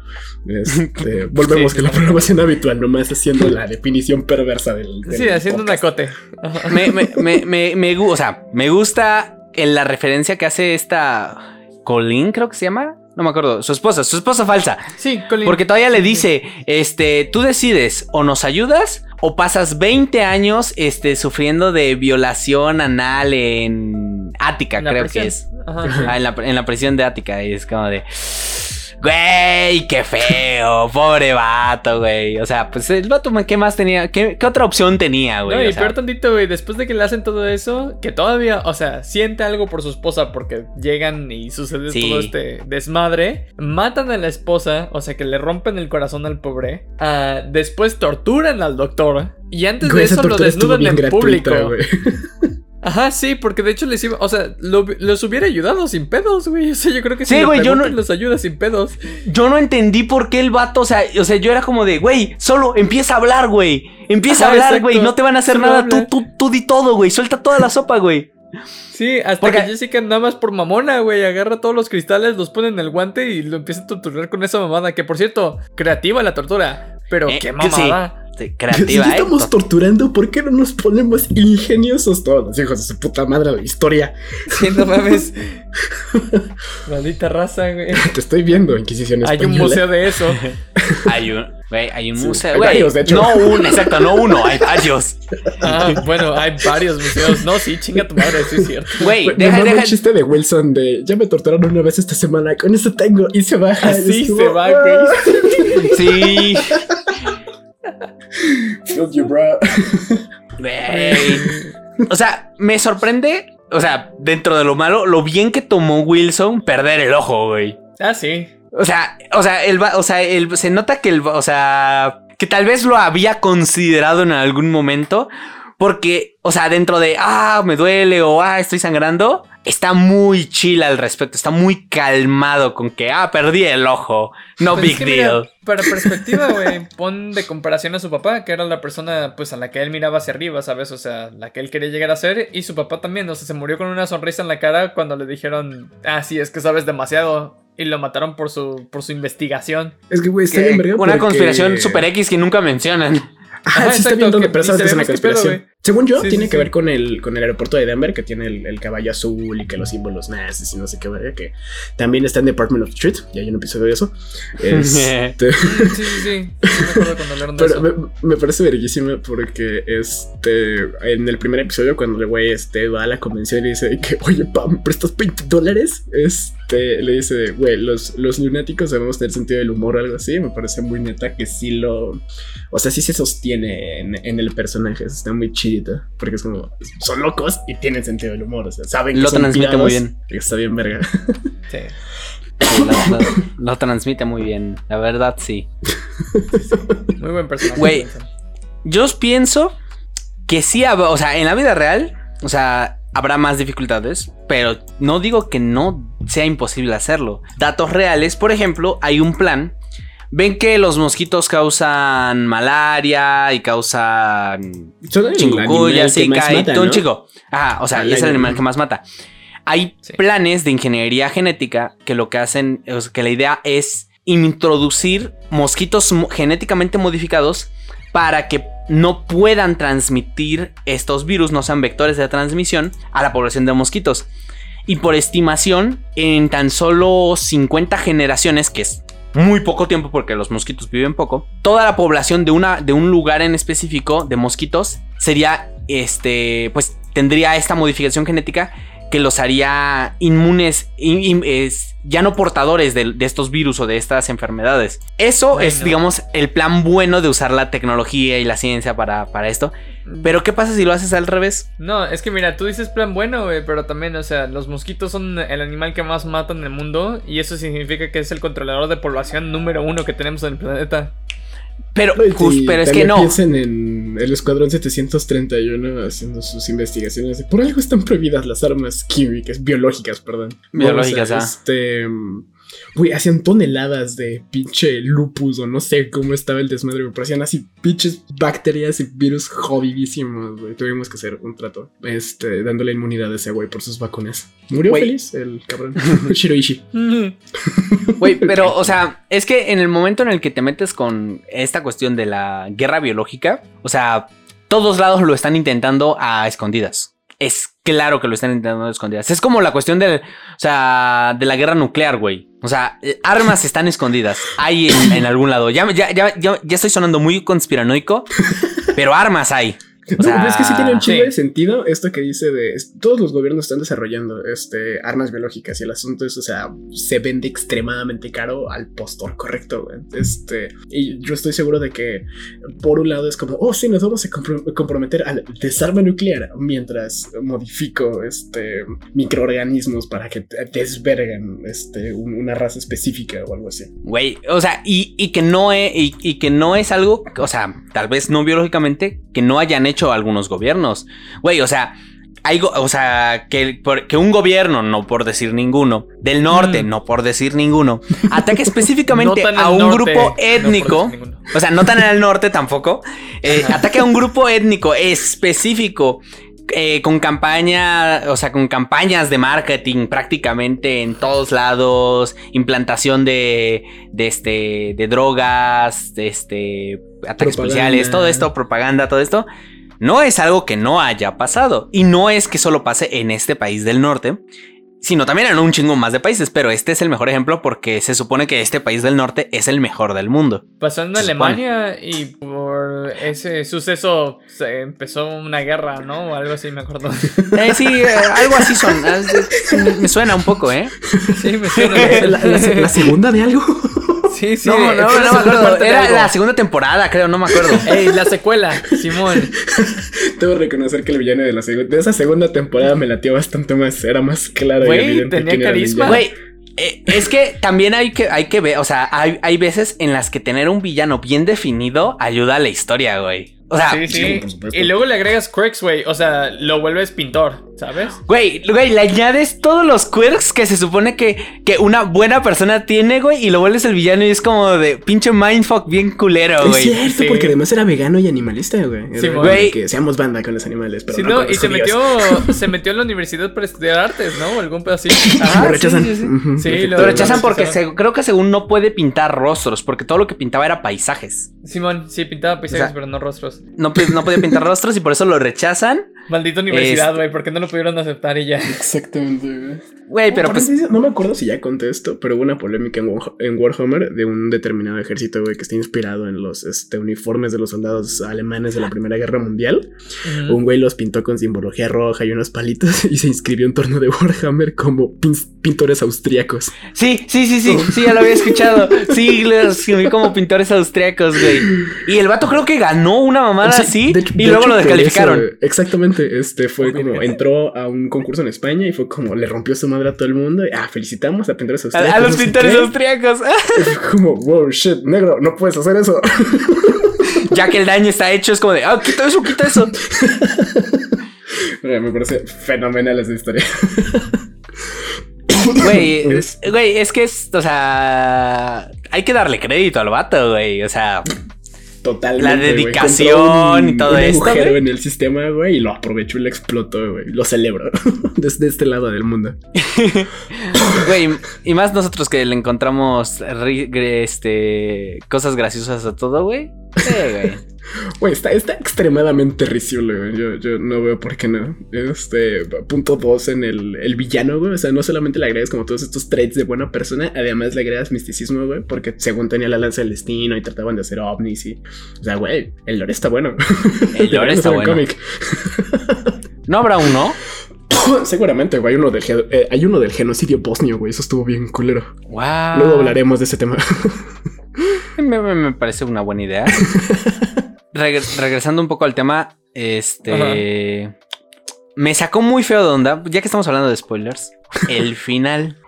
Este, volvemos que la programación habitual, nomás haciendo la definición perversa del. sí, haciendo un acote. me, me, me, me, o sea, me gusta en la referencia que hace esta Colin, creo que se llama. No me acuerdo, su esposa, su esposa falsa. Sí, Colin. Porque todavía le dice, este, tú decides o nos ayudas o pasas 20 años este, sufriendo de violación anal en Ática, creo que es. Ah, en, la, en la prisión de Ática. Y es como de. Güey, qué feo, pobre vato, güey. O sea, pues el vato, ¿qué más tenía? ¿Qué, otra opción tenía, güey? No, y peor tantito, güey, después de que le hacen todo eso, que todavía, o sea, siente algo por su esposa porque llegan y sucede todo este desmadre, matan a la esposa, o sea, que le rompen el corazón al pobre, uh, después torturan al doctor y antes de eso lo desnudan en público. Ajá, sí, porque de hecho les iba, o sea, los hubiera ayudado sin pedos, güey. O sea, yo creo que sí, güey, yo no los ayuda sin pedos. Yo no entendí por qué el vato, o sea, o sea, yo era como de, güey, solo empieza a hablar, güey. Empieza a hablar, güey, no te van a hacer nada, tú, tú, tú di todo, güey, suelta toda la sopa, güey. Sí, hasta porque... que Jessica nada más por mamona, güey, agarra todos los cristales, los pone en el guante y lo empieza a torturar con esa mamada, que por cierto, creativa la tortura, pero eh, qué mamada. Este, creativa. Si ¿eh? estamos torturando, ¿por qué no nos ponemos ingeniosos todos los hijos de su puta madre de la historia? Sí, no mames. Maldita raza, güey. Te estoy viendo, Inquisición Hay un museo de eso. hay un, güey, hay un museo. Hay varios, de hecho. No uno, exacto, no uno, hay varios. Ah, bueno, hay varios museos. No, sí, chinga tu madre, sí es cierto. Güey, deja, deja. el chiste de Wilson de ya me torturaron una vez esta semana, con eso tengo y se baja. Así se va, güey. Sí. O sea, me sorprende, o sea, dentro de lo malo, lo bien que tomó Wilson perder el ojo, güey. Ah, sí. O sea, o sea, el, o sea, se nota que el, o sea, que tal vez lo había considerado en algún momento, Porque, o sea, dentro de, ah, me duele o, ah, estoy sangrando, está muy chill al respecto, está muy calmado con que, ah, perdí el ojo, no Pues es big que mira, deal. para perspectiva, güey, pon de comparación a su papá, que era la persona pues a la que él miraba hacia arriba, ¿sabes? O sea, la que él quería llegar a ser, y su papá también, o sea, se murió con una sonrisa en la cara cuando le dijeron, ah, sí, es que sabes demasiado, y lo mataron por su, por su investigación. Es que, güey, está bien una porque- conspiración super X que nunca mencionan. Ajá, Ajá, sí está donde, que pero ni sabes que es una pedo, conspiración. Según yo, Sí, tiene sí, que sí. ver con el, con el aeropuerto de Denver, que tiene el, el caballo azul y que los símbolos nazis y no sé qué que también está en Department of Truth, y hay un episodio de eso. Este, sí, sí, sí, me acuerdo cuando hablaron de pero eso. me, me parece verguísima porque este en el primer episodio, cuando el güey este, va a la convención y dice que, oye, pa, ¿me prestas 20 dólares? Este, le dice, güey, los, los lunáticos debemos tener sentido del humor o algo así. Me parece muy neta que sí lo. O sea, sí se sostiene en, en el personaje. Está muy chidita. Porque es como, son locos y tienen sentido del humor. O sea, saben que Lo son transmite muy bien. Está bien, verga. Sí. Sí, lo, lo- lo transmite muy bien, la verdad sí. Muy buen personaje. Güey. Yo pienso que sí, o sea, en la vida real, o sea, habrá más dificultades, pero no digo que no sea imposible hacerlo. Datos reales, por ejemplo, hay un plan. Ven que los mosquitos causan malaria y causan chingucuya, zika y todo un ¿no? chico. Ajá, o sea, Ah, y es el animal que más mata. Hay Sí. planes de ingeniería genética que lo que hacen, es que la idea es introducir mosquitos mo- genéticamente modificados para que no puedan transmitir estos virus, no sean vectores de transmisión a la población de mosquitos. Y por estimación, en tan solo 50 generaciones, que es muy poco tiempo porque los mosquitos viven poco, toda la población de, una, de un lugar en específico de mosquitos sería, este, pues tendría esta modificación genética que los haría inmunes, in- in- es- ya no portadores de, de estos virus o de estas enfermedades. Eso es, digamos, el plan bueno de usar la tecnología y la ciencia para, para esto. Pero ¿qué pasa si lo haces al revés? No, es que mira, tú dices plan bueno, güey, pero también, o sea, los mosquitos son el animal que más mata en el mundo y eso significa que es el controlador de población número uno que tenemos en el planeta. Pero, No, jus- pero es que no. Piensen en el Escuadrón 731 haciendo sus investigaciones. Por algo están prohibidas las armas químicas, biológicas, perdón. Biológicas, O sea, ah. Este. Güey, hacían toneladas de pinche lupus o no sé cómo estaba el desmadre, pero hacían así pinches bacterias y virus jodidísimos, güey. Tuvimos que hacer un trato, este, dándole inmunidad a ese güey por sus vacunas. Murió feliz el cabrón Shiroishi. Güey, pero, o sea, es que en el momento en el que te metes con esta cuestión de la guerra biológica, o sea, todos lados lo están intentando a escondidas. Es claro que lo están intentando escondidas. Es como la cuestión del, o sea, de la guerra nuclear, güey. O sea, eh, armas están escondidas. Hay en, en algún lado. Ya, ya, ya, ya estoy sonando muy conspiranoico, pero armas hay. O No, sea, pero es que sí tiene un chingo sí. de sentido esto que dice de todos los gobiernos están desarrollando este armas biológicas y el asunto es, o sea, se vende extremadamente caro al postor, correcto. Este, y yo estoy seguro de que por un lado es como, oh, sí, nos vamos a compro- comprometer al desarme nuclear mientras modifico este microorganismos para que desvergan este un- una raza específica o algo así. Güey, o sea, y, y que no es, y, y que no es algo, o sea, tal vez no biológicamente, que no hayan hecho algunos gobiernos. Güey, o sea, hay, o sea, que, un gobierno, no por decir ninguno, del norte, Mm. no por decir ninguno, ataque específicamente No a al un norte, grupo étnico. O sea, no tan en el norte tampoco. eh, ataque a un grupo étnico específico. eh, con campaña, o sea, con campañas de marketing prácticamente en todos lados, implantación de, de este, de drogas, de este, ataques policiales, todo esto, propaganda, todo esto, no es algo que no haya pasado. Y no es que solo pase en este país del norte, sino también en un chingo más de países, pero este es el mejor ejemplo porque se supone que este país del norte es el mejor del mundo. Pasó en Se Alemania y por ese suceso se empezó una guerra, ¿no? O algo así, me acuerdo. Eh, sí, eh, algo así son. eh, Me suena un poco, ¿eh? Sí, me suena. ¿La, la- la segunda de algo? Sí, sí. no, no, no me acuerdo. Era la segunda temporada, creo, no me acuerdo. Ey, la secuela, Simón. Debo reconocer que el villano de la segunda, de esa segunda temporada me latió bastante más, era más claro Güey, y evidente tenía quién era el carisma. villano. Güey, eh, es que también hay que, hay que ver, o sea, hay, hay veces en las que tener un villano bien definido ayuda a la historia, güey. O sea, sí, sí. por supuesto. y luego le agregas quirks, güey. O sea, lo vuelves pintor, ¿sabes? Güey, güey, le añades todos los quirks que se supone que, que una buena persona tiene, güey, y lo vuelves el villano y es como de pinche mindfuck bien culero, Es güey. cierto, Sí. porque además era vegano y animalista, güey. Sí, güey. Que seamos banda con los animales, pero Sí, no, no, con y los se judíos. metió, se metió en la universidad para estudiar artes, ¿no? O algún pedo así. Ajá, Lo rechazan. sí, sí, sí. Ujú, Sí, efectivamente. Lo rechazan porque se- creo que según no puede pintar rostros, porque todo lo que pintaba era paisajes. Simón, sí, pintaba paisajes, O sea, pero no rostros. No, pi- no podía pintar rostros y por eso lo rechazan. Maldita universidad, Este- güey, ¿por qué no lo pudieron aceptar y ya? Exactamente, güey. Güey, pero pues. No me acuerdo si ya conté esto, pero hubo una polémica en, War- en Warhammer de un determinado ejército, güey, que está inspirado en los este, uniformes de los soldados alemanes de la Primera Guerra Mundial. Un güey los pintó con simbología roja y unos palitos y se inscribió en torno de Warhammer como pin- pintores austríacos. Sí, sí, sí, sí, sí, ya lo había escuchado. Sí, los escribí como pintores austriacos, güey. Y el vato creo que ganó una mamada Sí, así de y de luego hecho, lo descalificaron. eso, exactamente, este fue como entró a un concurso en España y fue como le rompió su madre a todo el mundo. Y, ah, felicitamos a pintores austríacos. a los pintores fue como, wow, shit, negro, no puedes hacer eso. ya que el daño está hecho, es como de, ah, quita eso, quita eso. Me parece fenomenal esa historia. Güey, güey, es que es, o sea, hay que darle crédito al vato, güey. O sea, Totalmente. La dedicación un- y todo esto, agujero en el sistema, güey, y lo aprovechó y lo explotó, güey. Lo celebro. Desde este lado del mundo. güey, y más nosotros que le encontramos este cosas graciosas a todo, güey. Sí, güey. Güey, está, está extremadamente risible, güey. Yo, yo no veo por qué no. Este, punto dos en el, el villano, güey. O sea, no solamente le agregas como todos estos traits de buena persona, además le agregas misticismo, güey. Porque según tenía la lanza del destino y trataban de hacer ovnis y. O sea, güey, el lore está bueno. El lore está bueno. cómic. ¿No habrá uno? Seguramente, güey. Hay uno del, ge- eh, hay uno del genocidio bosnio, güey. Eso estuvo bien culero. Wow. Luego hablaremos de ese tema. Me, parece una buena idea. Reg- regresando un poco al tema, este. Me sacó muy feo de onda, ya que estamos hablando de spoilers. El final.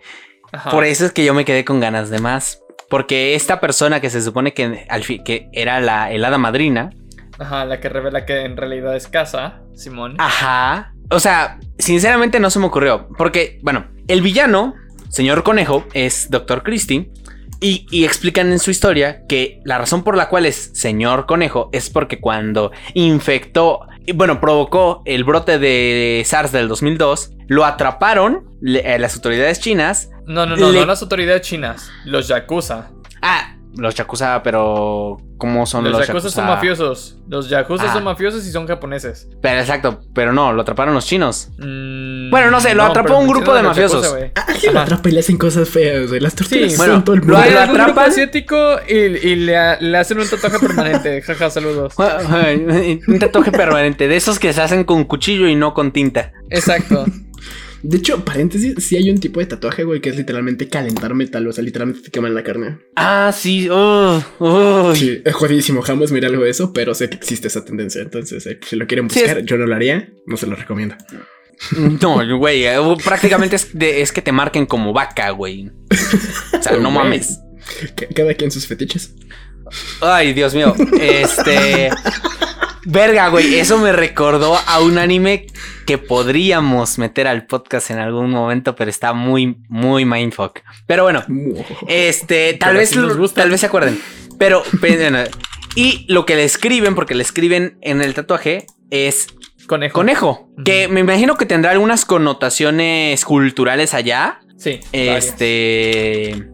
Ajá. Por eso es que yo me quedé con ganas de más. Porque esta persona que se supone que, al que era la helada madrina. Ajá, la que revela que en realidad es casa, Simón. Ajá. O sea, sinceramente no se me ocurrió. Porque, bueno, el villano, señor Conejo, es Dr. Christie. Y, y explican en su historia que la razón por la cual es señor Conejo es porque cuando infectó, bueno, provocó el brote de SARS del 2002, lo atraparon le- eh, las autoridades chinas. No, no, no, Le- no las autoridades chinas, los yakuza. Ah, los Yakuza, pero ¿cómo son Los, los, yakuza, son mafiosos. Los yakuza Ah. son mafiosos y son japoneses. Pero exacto, pero no, lo atraparon los chinos. Mm, Bueno, no sé, lo atrapó pero un grupo de los mafiosos. yakuza, güey. Ah, alguien lo atrapa y le hacen cosas feas, güey. Las tortugas Sí, son bueno, todo el lo- mundo. Lo grupo atrapan. asiático y, y le, le hacen un tatuaje permanente. Jaja, saludos. Un tatuaje permanente, de esos que se hacen con cuchillo y no con tinta. Exacto. De hecho, paréntesis, sí hay un tipo de tatuaje, güey, que es literalmente calentar metal. O sea, literalmente te queman la carne. Ah, sí, uh, uy. Sí, es jodidísimo. Jamás miré algo de eso, pero sé que existe esa tendencia. Entonces, eh, si lo quieren Sí, buscar, es- yo no lo haría. No se lo recomiendo. No, güey, eh, prácticamente es, de- es que te marquen como vaca, güey. O sea, no Güey. mames. Cada quien sus fetiches. Ay, Dios mío. Este. Verga, güey. Eso me recordó a un anime que podríamos meter al podcast en algún momento, pero está muy, muy mindfuck. Pero bueno, este, tal Pero vez, tal vez se acuerden. Pero, y lo que le escriben, porque le escriben en el tatuaje, es Conejo. conejo. Que me imagino que tendrá algunas connotaciones culturales allá. Sí. varias. Este.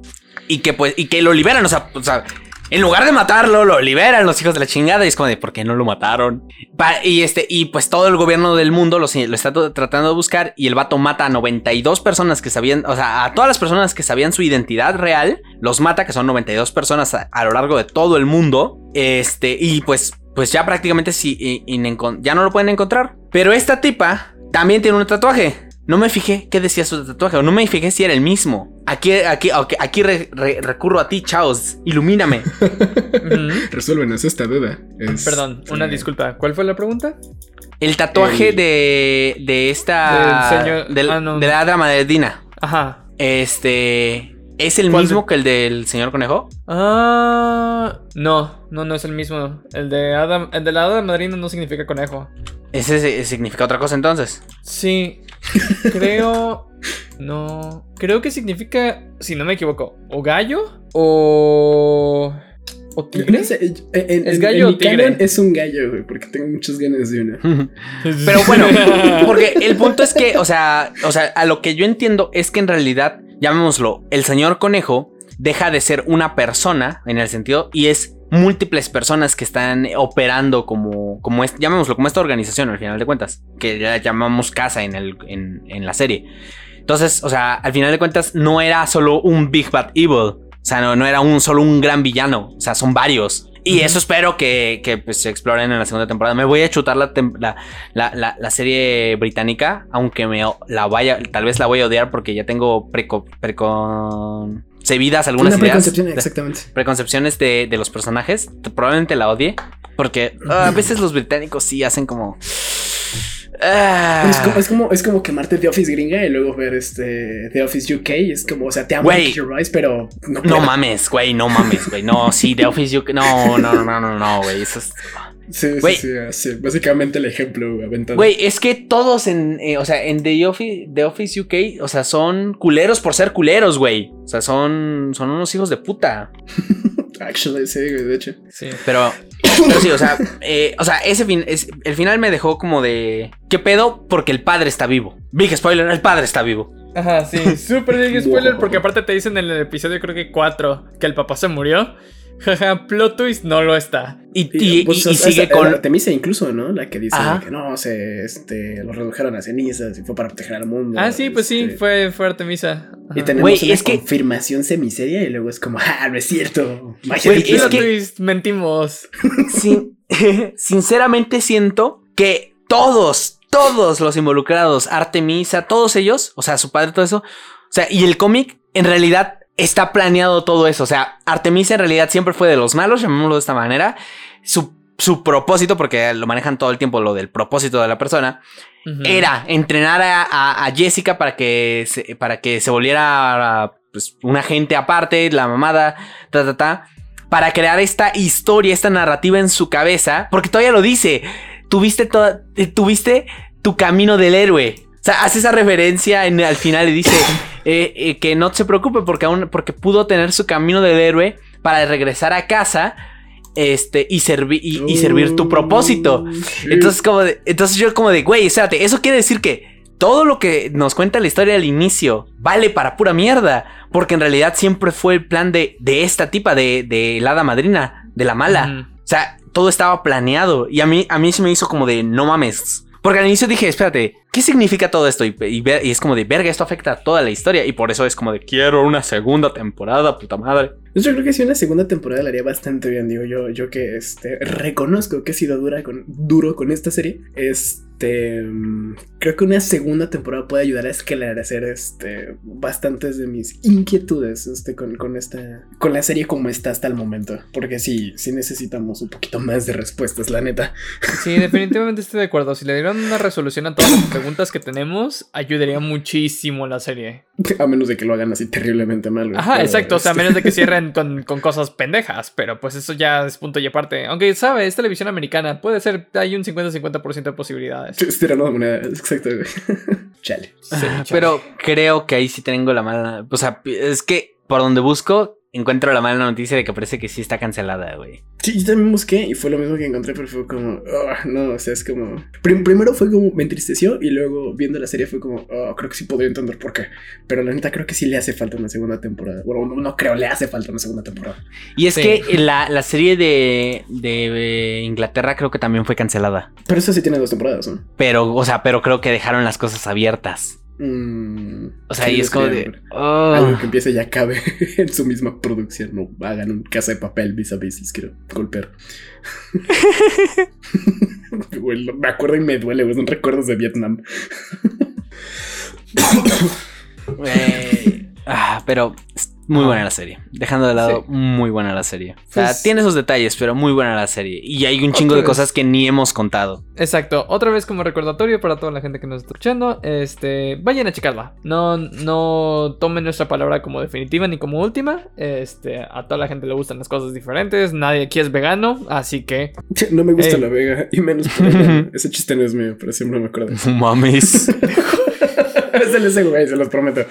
Y que pues. Y que lo liberan. O sea, o sea, en lugar de matarlo, lo liberan los hijos de la chingada. Y es como de ¿por qué no lo mataron? Y este. Y pues todo el gobierno del mundo lo, está tratando de buscar. Y el vato mata a 92 personas que sabían. O sea, a todas las personas que sabían su identidad real. Los mata, que son 92 personas a, lo largo de todo el mundo. Este. Y pues. Pues ya prácticamente sí, inencon- ya no lo pueden encontrar. Pero esta tipa también tiene un tatuaje. No me fijé qué decía su tatuaje, o no me fijé si era el mismo. Aquí, aquí, aquí re- re- recurro a ti, Chaos. Ilumíname. Ujú. Resuélvenos esta duda. Es- Perdón, una eh, disculpa. ¿Cuál fue la pregunta? El tatuaje El- de, de esta. Del señor- del- ah, no. De la hada madrina. Ajá. Este. ¿Es el ¿Cuál mismo de- que el del señor conejo? Ah, no, no, no es el mismo. El de Adam, el de la hada madrina no significa conejo. ¿Ese, significa otra cosa entonces? Sí, creo. No. Creo que significa, si no me equivoco, o gallo o. o tigre. No sé, en- en- ¿Es gallo en o tigre? es un gallo, güey, porque tengo muchas ganas de una. Pero bueno, porque el punto es que, o sea, o sea, a lo que yo entiendo es que en realidad, llamémoslo, el señor conejo deja de ser una persona en el sentido y es múltiples personas que están operando como, como es, llamémoslo, como esta organización al final de cuentas, que la llamamos casa en, el, en, en la serie. Entonces, o sea, al final de cuentas no era solo un Big Bad Evil, o sea, no, no era un solo un gran villano, o sea, son varios. Y eso espero que, que, pues, se exploren en la segunda temporada. Me voy a chutar la, la, la, la- serie británica, aunque me la vaya, tal vez la voy a odiar porque ya tengo preco, preconcebidas algunas Una ideas. preconcepción, exactamente. Preconcepciones de, de los personajes. Probablemente la odie. Porque ah, a veces los británicos sí hacen como. Ah. Es como, es, como, es como quemarte The Office gringa y luego ver este The Office UK. Es como, o sea, te amo. Your Rice, pero no, No mames, güey, no mames, güey. No, sí, The Office UK. No, no, no, no, no, no, güey. Eso es. Sí, sí, sí, sí, Básicamente el ejemplo güey, aventado. Güey, es que todos en, eh, o sea, en The Office, The Office UK, o sea, son culeros por ser culeros, güey. O sea, son, son unos hijos de puta. Actually, sí, güey, de hecho. Sí. Pero, pero sí, o sea, eh, o sea, ese fin, es- el final me dejó como de, ¿qué pedo? Porque el padre está vivo. Big spoiler, el padre está vivo. Ajá, sí, súper big spoiler porque aparte te dicen en el episodio creo que 4 que el papá se murió. Jaja, plot twist no lo está. Y, y- pues, y- y sigue con... Artemisa incluso, ¿no? La que dice Ajá. que no, se este, lo redujeron a cenizas y fue para proteger al mundo. Ah, sí, pues sí, este, fue, fue Artemisa. Y tenemos una es que- confirmación semiseria y luego es como, ah, no es cierto. Magia Güey, del es Plot guion". que- twist, mentimos. Sin- sinceramente siento que todos, todos los involucrados, Artemisa, todos ellos, o sea, su padre, todo eso, o sea, y el cómic, en realidad está planeado todo eso. O sea, Artemisa en realidad siempre fue de los malos, llamémoslo de esta manera. Su, su propósito, porque lo manejan todo el tiempo, lo del propósito de la persona, era entrenar a, a- a Jessica para que se, para que se volviera pues, una gente aparte, la mamada, ta, ta, ta, para crear esta historia, esta narrativa en su cabeza, porque todavía lo dice, tuviste, toda, eh, tuviste tu camino del héroe. Sea, hace esa referencia en, al final y dice eh, eh, que no se preocupe porque, aún, porque pudo tener su camino del héroe para regresar a casa este, y, servi- y, y servir tu propósito. Shit. Entonces, como de- entonces yo como de, güey, espérate, eso quiere decir que todo lo que nos cuenta la historia al inicio vale para pura mierda. Porque en realidad siempre fue el plan de, de esta tipa, de, de la hada madrina, de la mala. O sea, todo estaba planeado. Y a mí, a mí se me hizo como de, no mames. Porque al inicio dije, espérate, ¿qué significa todo esto? Y, es como de, verga, esto afecta a toda la historia. Y por eso es como de, quiero una segunda temporada, puta madre. Yo creo que si una segunda temporada la haría bastante bien, digo yo, yo que este, reconozco que he sido duro con esta serie, este, mm, creo que una segunda temporada puede ayudar a esclarecer este, bastantes de mis inquietudes este, con, con, esta, con la serie como está hasta el momento, porque sí, sí necesitamos un poquito más de respuestas, la neta. Sí, definitivamente estoy de acuerdo. Si le dieran una resolución a todas las preguntas que tenemos, ayudaría muchísimo la serie. A menos de que lo hagan así terriblemente mal. Ajá, pero, exacto. O sea, a este, menos de que cierren con, con cosas pendejas. Pero pues eso ya es punto y aparte. Aunque, ¿sabe? Es televisión americana. Puede ser, hay un 50-50% de posibilidades. Es tirando de moneda, exacto, güey. Chale. Sí, chale. Pero creo que ahí sí tengo la mala. O sea, es que por donde busco, encuentro la mala noticia de que parece que sí está cancelada, güey. Sí, yo también busqué y fue lo mismo que encontré, pero fue como, "Ah, no, o sea, es como... Prim- primero fue como, me entristeció y luego viendo la serie fue como, "Ah, creo que sí podría entender por qué. Pero la neta creo que sí le hace falta una segunda temporada. Bueno, no, no creo, le hace falta una segunda temporada. Y es Sí. que la, la serie de, de Inglaterra creo que también fue cancelada. Pero eso sí tiene dos temporadas, ¿no? Pero, o sea, pero creo que dejaron las cosas abiertas. Mm, O sea, sí, y es como de. güey. oh. Algo que empiece y acabe en su misma producción. No hagan un casa de papel vis a vis, les quiero golpear. Me acuerdo y me duele. Son recuerdos de Vietnam. Ah, pero Muy Ah. buena la serie. Dejando de lado, Sí. muy buena la serie. O sea, Pues- tiene sus detalles, pero muy buena la serie. Y hay un chingo Otra de vez. cosas que ni hemos contado. Exacto, otra vez como recordatorio para toda la gente que nos está escuchando, este, vayan a checarla. No, no tomen nuestra palabra como definitiva ni como última. Este, a toda la gente le gustan las cosas diferentes. Nadie aquí es vegano, así que No me gusta Ey. la vega, y menos por ella. Ese chiste no es mío, pero siempre me acuerdo. Mames. es el ese güey, se los prometo.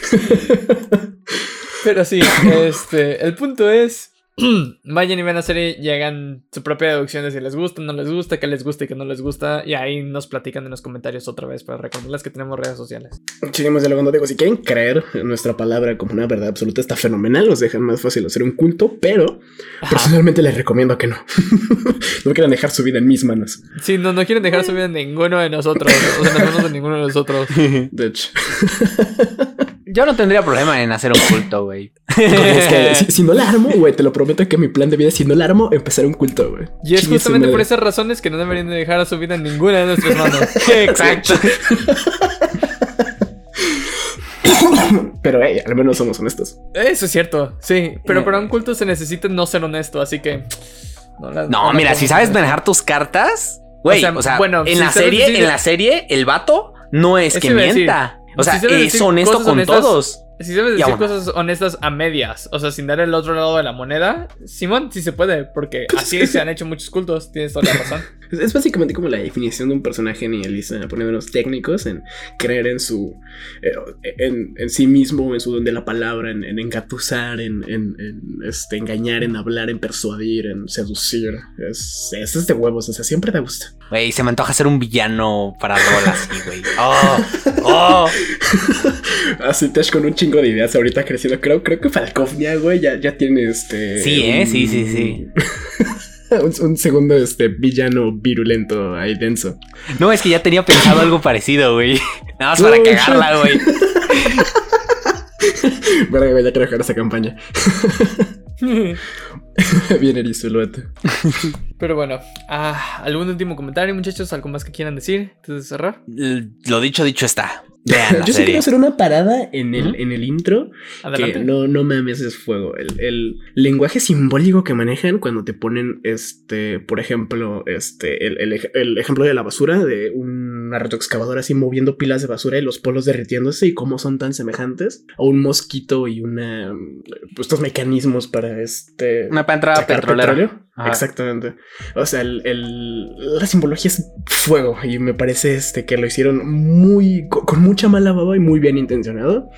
Pero sí, este, el punto es. Vayan y vean la serie y hagan su propia deducción de si les gusta, no les gusta, qué les gusta y qué no les gusta. Y ahí nos platican en los comentarios otra vez para recordarles que tenemos redes sociales. Seguimos dialogando. Digo, si quieren creer en nuestra palabra como una verdad absoluta, está fenomenal. Nos dejan más fácil hacer un culto, pero personalmente les recomiendo que no. no quieran dejar su vida en mis manos. Si no, no quieren dejar su vida en ninguno de nosotros, o sea, en las manos de ninguno de nosotros. De hecho, Yo no tendría problema en hacer un culto, güey. es que si, si no la armo, güey, te lo prometo que mi plan de vida, si no la armo, empezar un culto, güey. Y es justamente por esas razones que no deberían de dejar a su vida en ninguna de nuestras manos. Exacto. Pero, hey, al menos somos honestos. Eso es cierto, sí. Pero para un culto se necesita no ser honesto, así que. No, la- No, la mira, si sabes manejar tus cartas, güey, O sea, o sea, bueno, en si la serie, decir- en la serie, el vato no es Eso que mienta. O sea, Si sabes es decir honesto cosas con honestas- todos. Si sabes decir cosas honestas a medias, o sea, sin dar el otro lado de la moneda, Simón, sí se puede, porque así se han hecho muchos cultos, tienes toda la razón. Es, es básicamente como la definición de un personaje nihilista, poniéndonos técnicos en creer en su. eh, en, en sí mismo, en su don de la palabra, en, en engatusar, en, en- este, engañar, en hablar, en persuadir, en seducir. Es, es, es de huevos, o sea, siempre te gusta. Güey, se me antoja ser un villano para rol así, güey. Oh, oh. Así Tesh con un chingo de ideas ahorita creciendo. Creo, creo que Falkovnia, güey, ya, ya tiene este. Sí, ¿eh? Sí, sí, sí. un, un segundo este villano virulento ahí denso. No, es que ya tenía pensado algo parecido, güey. Nada más para Oh, cagarla, güey. Verga, güey, ya quiero dejar esa campaña. Bien erizulote. Pero bueno, ah, ¿algún último comentario, muchachos? ¿Algo más que quieran decir antes de cerrar? Lo dicho, dicho está. Vean Yo sí serie. quiero hacer una parada en el, en el intro. Adelante. Que no, no mames, es fuego. El, el lenguaje simbólico que manejan cuando te ponen, este, por ejemplo, este, el, el ejemplo de la basura, de una retroexcavadora así moviendo pilas de basura y los polos derritiéndose y cómo son tan semejantes. O un mosquito y una. pues, estos mecanismos para este. Una para entrar a sacar petrolera. petróleo. Exactamente. O sea, el, el- la simbología es fuego y me parece este, que lo hicieron muy co- con, mucha mala baba y muy bien intencionado.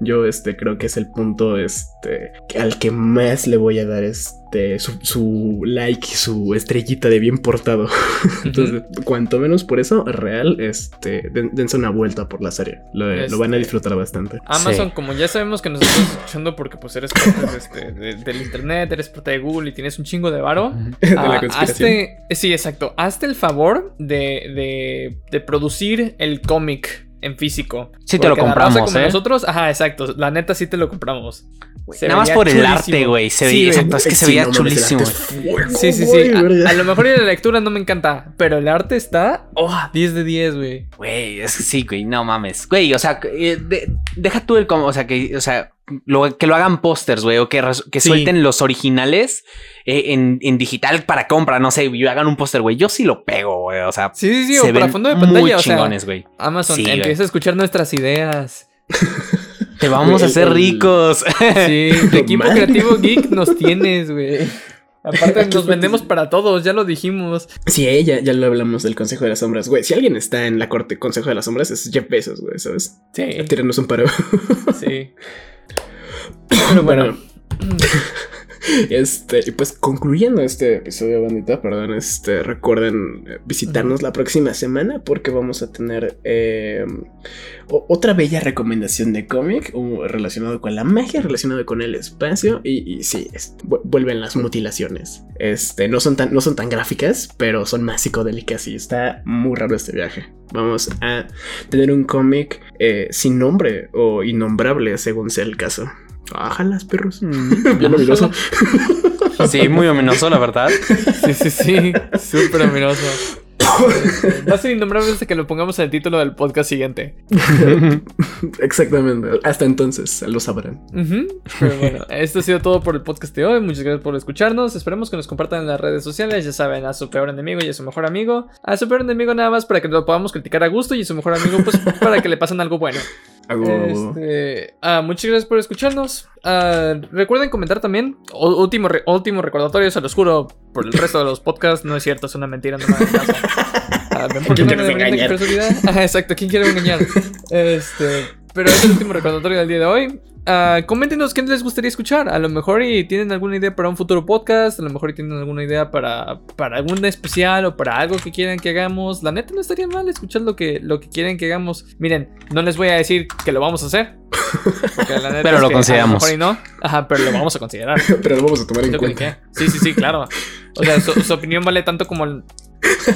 Yo este, creo que es el punto este, al que más le voy a dar este, su, su like y su estrellita de bien portado. Entonces, cuanto menos por eso, real, este, den- dense una vuelta por la serie. Lo, lo van a Este- disfrutar bastante. Amazon, Sí. como ya sabemos que nos estás escuchando porque pues eres parte de este- de- del internet, eres parte de Google y tienes un chingo de varo. de la ah, hazte- sí, exacto. Hazte el favor de, de, de producir el cómic en físico. Sí te lo compramos, ¿eh? Nosotros, ajá, exacto. La neta sí te lo compramos. Nada más por el arte, güey. Se Sí, exacto, es que se veía no chulísimo. fuego, Sí, sí, sí. A, lo mejor en la lectura no me encanta, pero el arte está, oh, 10 de 10, güey. Güey, es que sí, güey, no mames. Güey, o sea, eh, de- deja tú el como, o sea, que, o sea, lo- que lo hagan pósters, güey, o que, res- que Sí. suelten los originales eh, en, en digital para compra, no sé, y hagan un póster, güey. Yo sí lo pego, güey, o sea, Sí, sí, sí, se o para fondo de pantalla, muy o sea, chingones, güey. Amazon, Sí, güey. empieza a escuchar nuestras ideas. Te vamos Güey, a hacer el- ricos. Sí, de equipo Madre. creativo geek nos tienes, güey. Aparte nos vendemos para todos, ya lo dijimos. Sí, eh, ya, ya lo hablamos del Consejo de las Sombras, güey. Si alguien está en la corte Consejo de las Sombras es Jeff Bezos, güey, ¿sabes? Sí, Tírenos un paro. sí. Pero bueno, Este, y pues concluyendo este episodio, bandita, perdón, este, recuerden eh, visitarnos la próxima semana porque vamos a tener eh, otra bella recomendación de cómic uh, relacionado con la magia, relacionado con el espacio y, y sí, es- vuelven las mutilaciones. Este, no son tan, no son tan gráficas, pero son más psicodélicas y está muy raro este viaje. Vamos a tener un cómic eh, sin nombre o innombrable según sea el caso. Ájalas, perros. Bien ominoso. Sí, muy ominoso, la verdad. sí, sí, sí, súper ominoso. Va a ser innombrable hasta que lo pongamos en el título del podcast siguiente. Exactamente. Hasta entonces lo sabrán. Pero bueno, esto ha sido todo por el podcast de hoy. Muchas gracias por escucharnos. Esperemos que nos compartan en las redes sociales. Ya saben, a su peor enemigo y a su mejor amigo. A su peor enemigo nada más para que lo podamos criticar a gusto y a su mejor amigo pues para que le pasen algo bueno. Este, ah, muchas gracias por escucharnos. Ah, recuerden comentar también. O- último, re- último recordatorio, se los juro. Por el resto de los podcasts, no es cierto, es una mentira, no me. Ah, ¿ven por qué ¿Quién no quieres me deberían de engañar? Ajá, exacto, ¿quién quiere engañar? Este, pero es el último recordatorio del día de hoy. Ah, coméntenos qué les gustaría escuchar. A lo mejor y tienen alguna idea para un futuro podcast. A lo mejor y tienen alguna idea para, para algún especial o para algo que quieran que hagamos. La neta no estaría mal escuchar lo que, lo que quieren que hagamos. Miren, no les voy a decir que lo vamos a hacer. Porque la neta Pero es lo que consideramos. A lo mejor y no. Ajá, pero lo vamos a considerar. Pero lo vamos a tomar en cuenta. que- Sí, sí, sí, claro. O sea, su, su opinión vale tanto como el...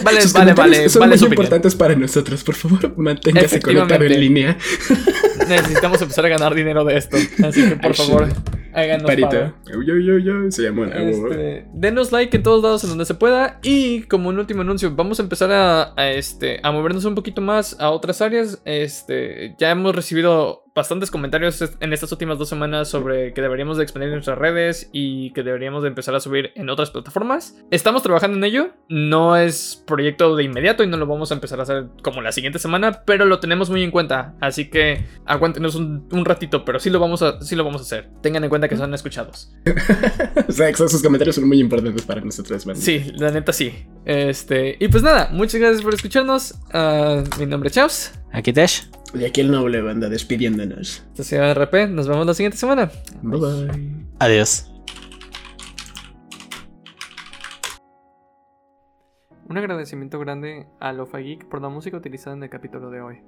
Vale, Sus vale, vale, son vale muy importantes para nosotros. Por favor, manténgase conectado en línea. Necesitamos empezar a ganar dinero de esto. Así que por favor, háganos paro. Parita. Yo, yo, yo. Se llama. Este, denos like en todos lados en donde se pueda. Y como un último anuncio, vamos a empezar a, a, este, a movernos un poquito más a otras áreas. Este, ya hemos recibido bastantes comentarios en estas últimas dos semanas sobre que deberíamos de expandir nuestras redes y que deberíamos de empezar a subir en otras plataformas. Estamos trabajando en ello. No es proyecto de inmediato y no lo vamos a empezar a hacer como la siguiente semana, pero lo tenemos muy en cuenta. Así que aguántenos un, un ratito, pero sí lo, vamos a, sí lo vamos a hacer. Tengan en cuenta que son escuchados. O sea, esos comentarios son muy importantes para nosotros. man. Sí, la neta sí. Este, y pues nada, muchas gracias por escucharnos. Ah, mi nombre es Chaus. Aquí Tesh. De aquí el noble banda despidiéndonos. Esto ha sido RP. Nos vemos la siguiente semana. Bye bye. Adiós. Un agradecimiento grande a Lofa Geek por la música utilizada en el capítulo de hoy.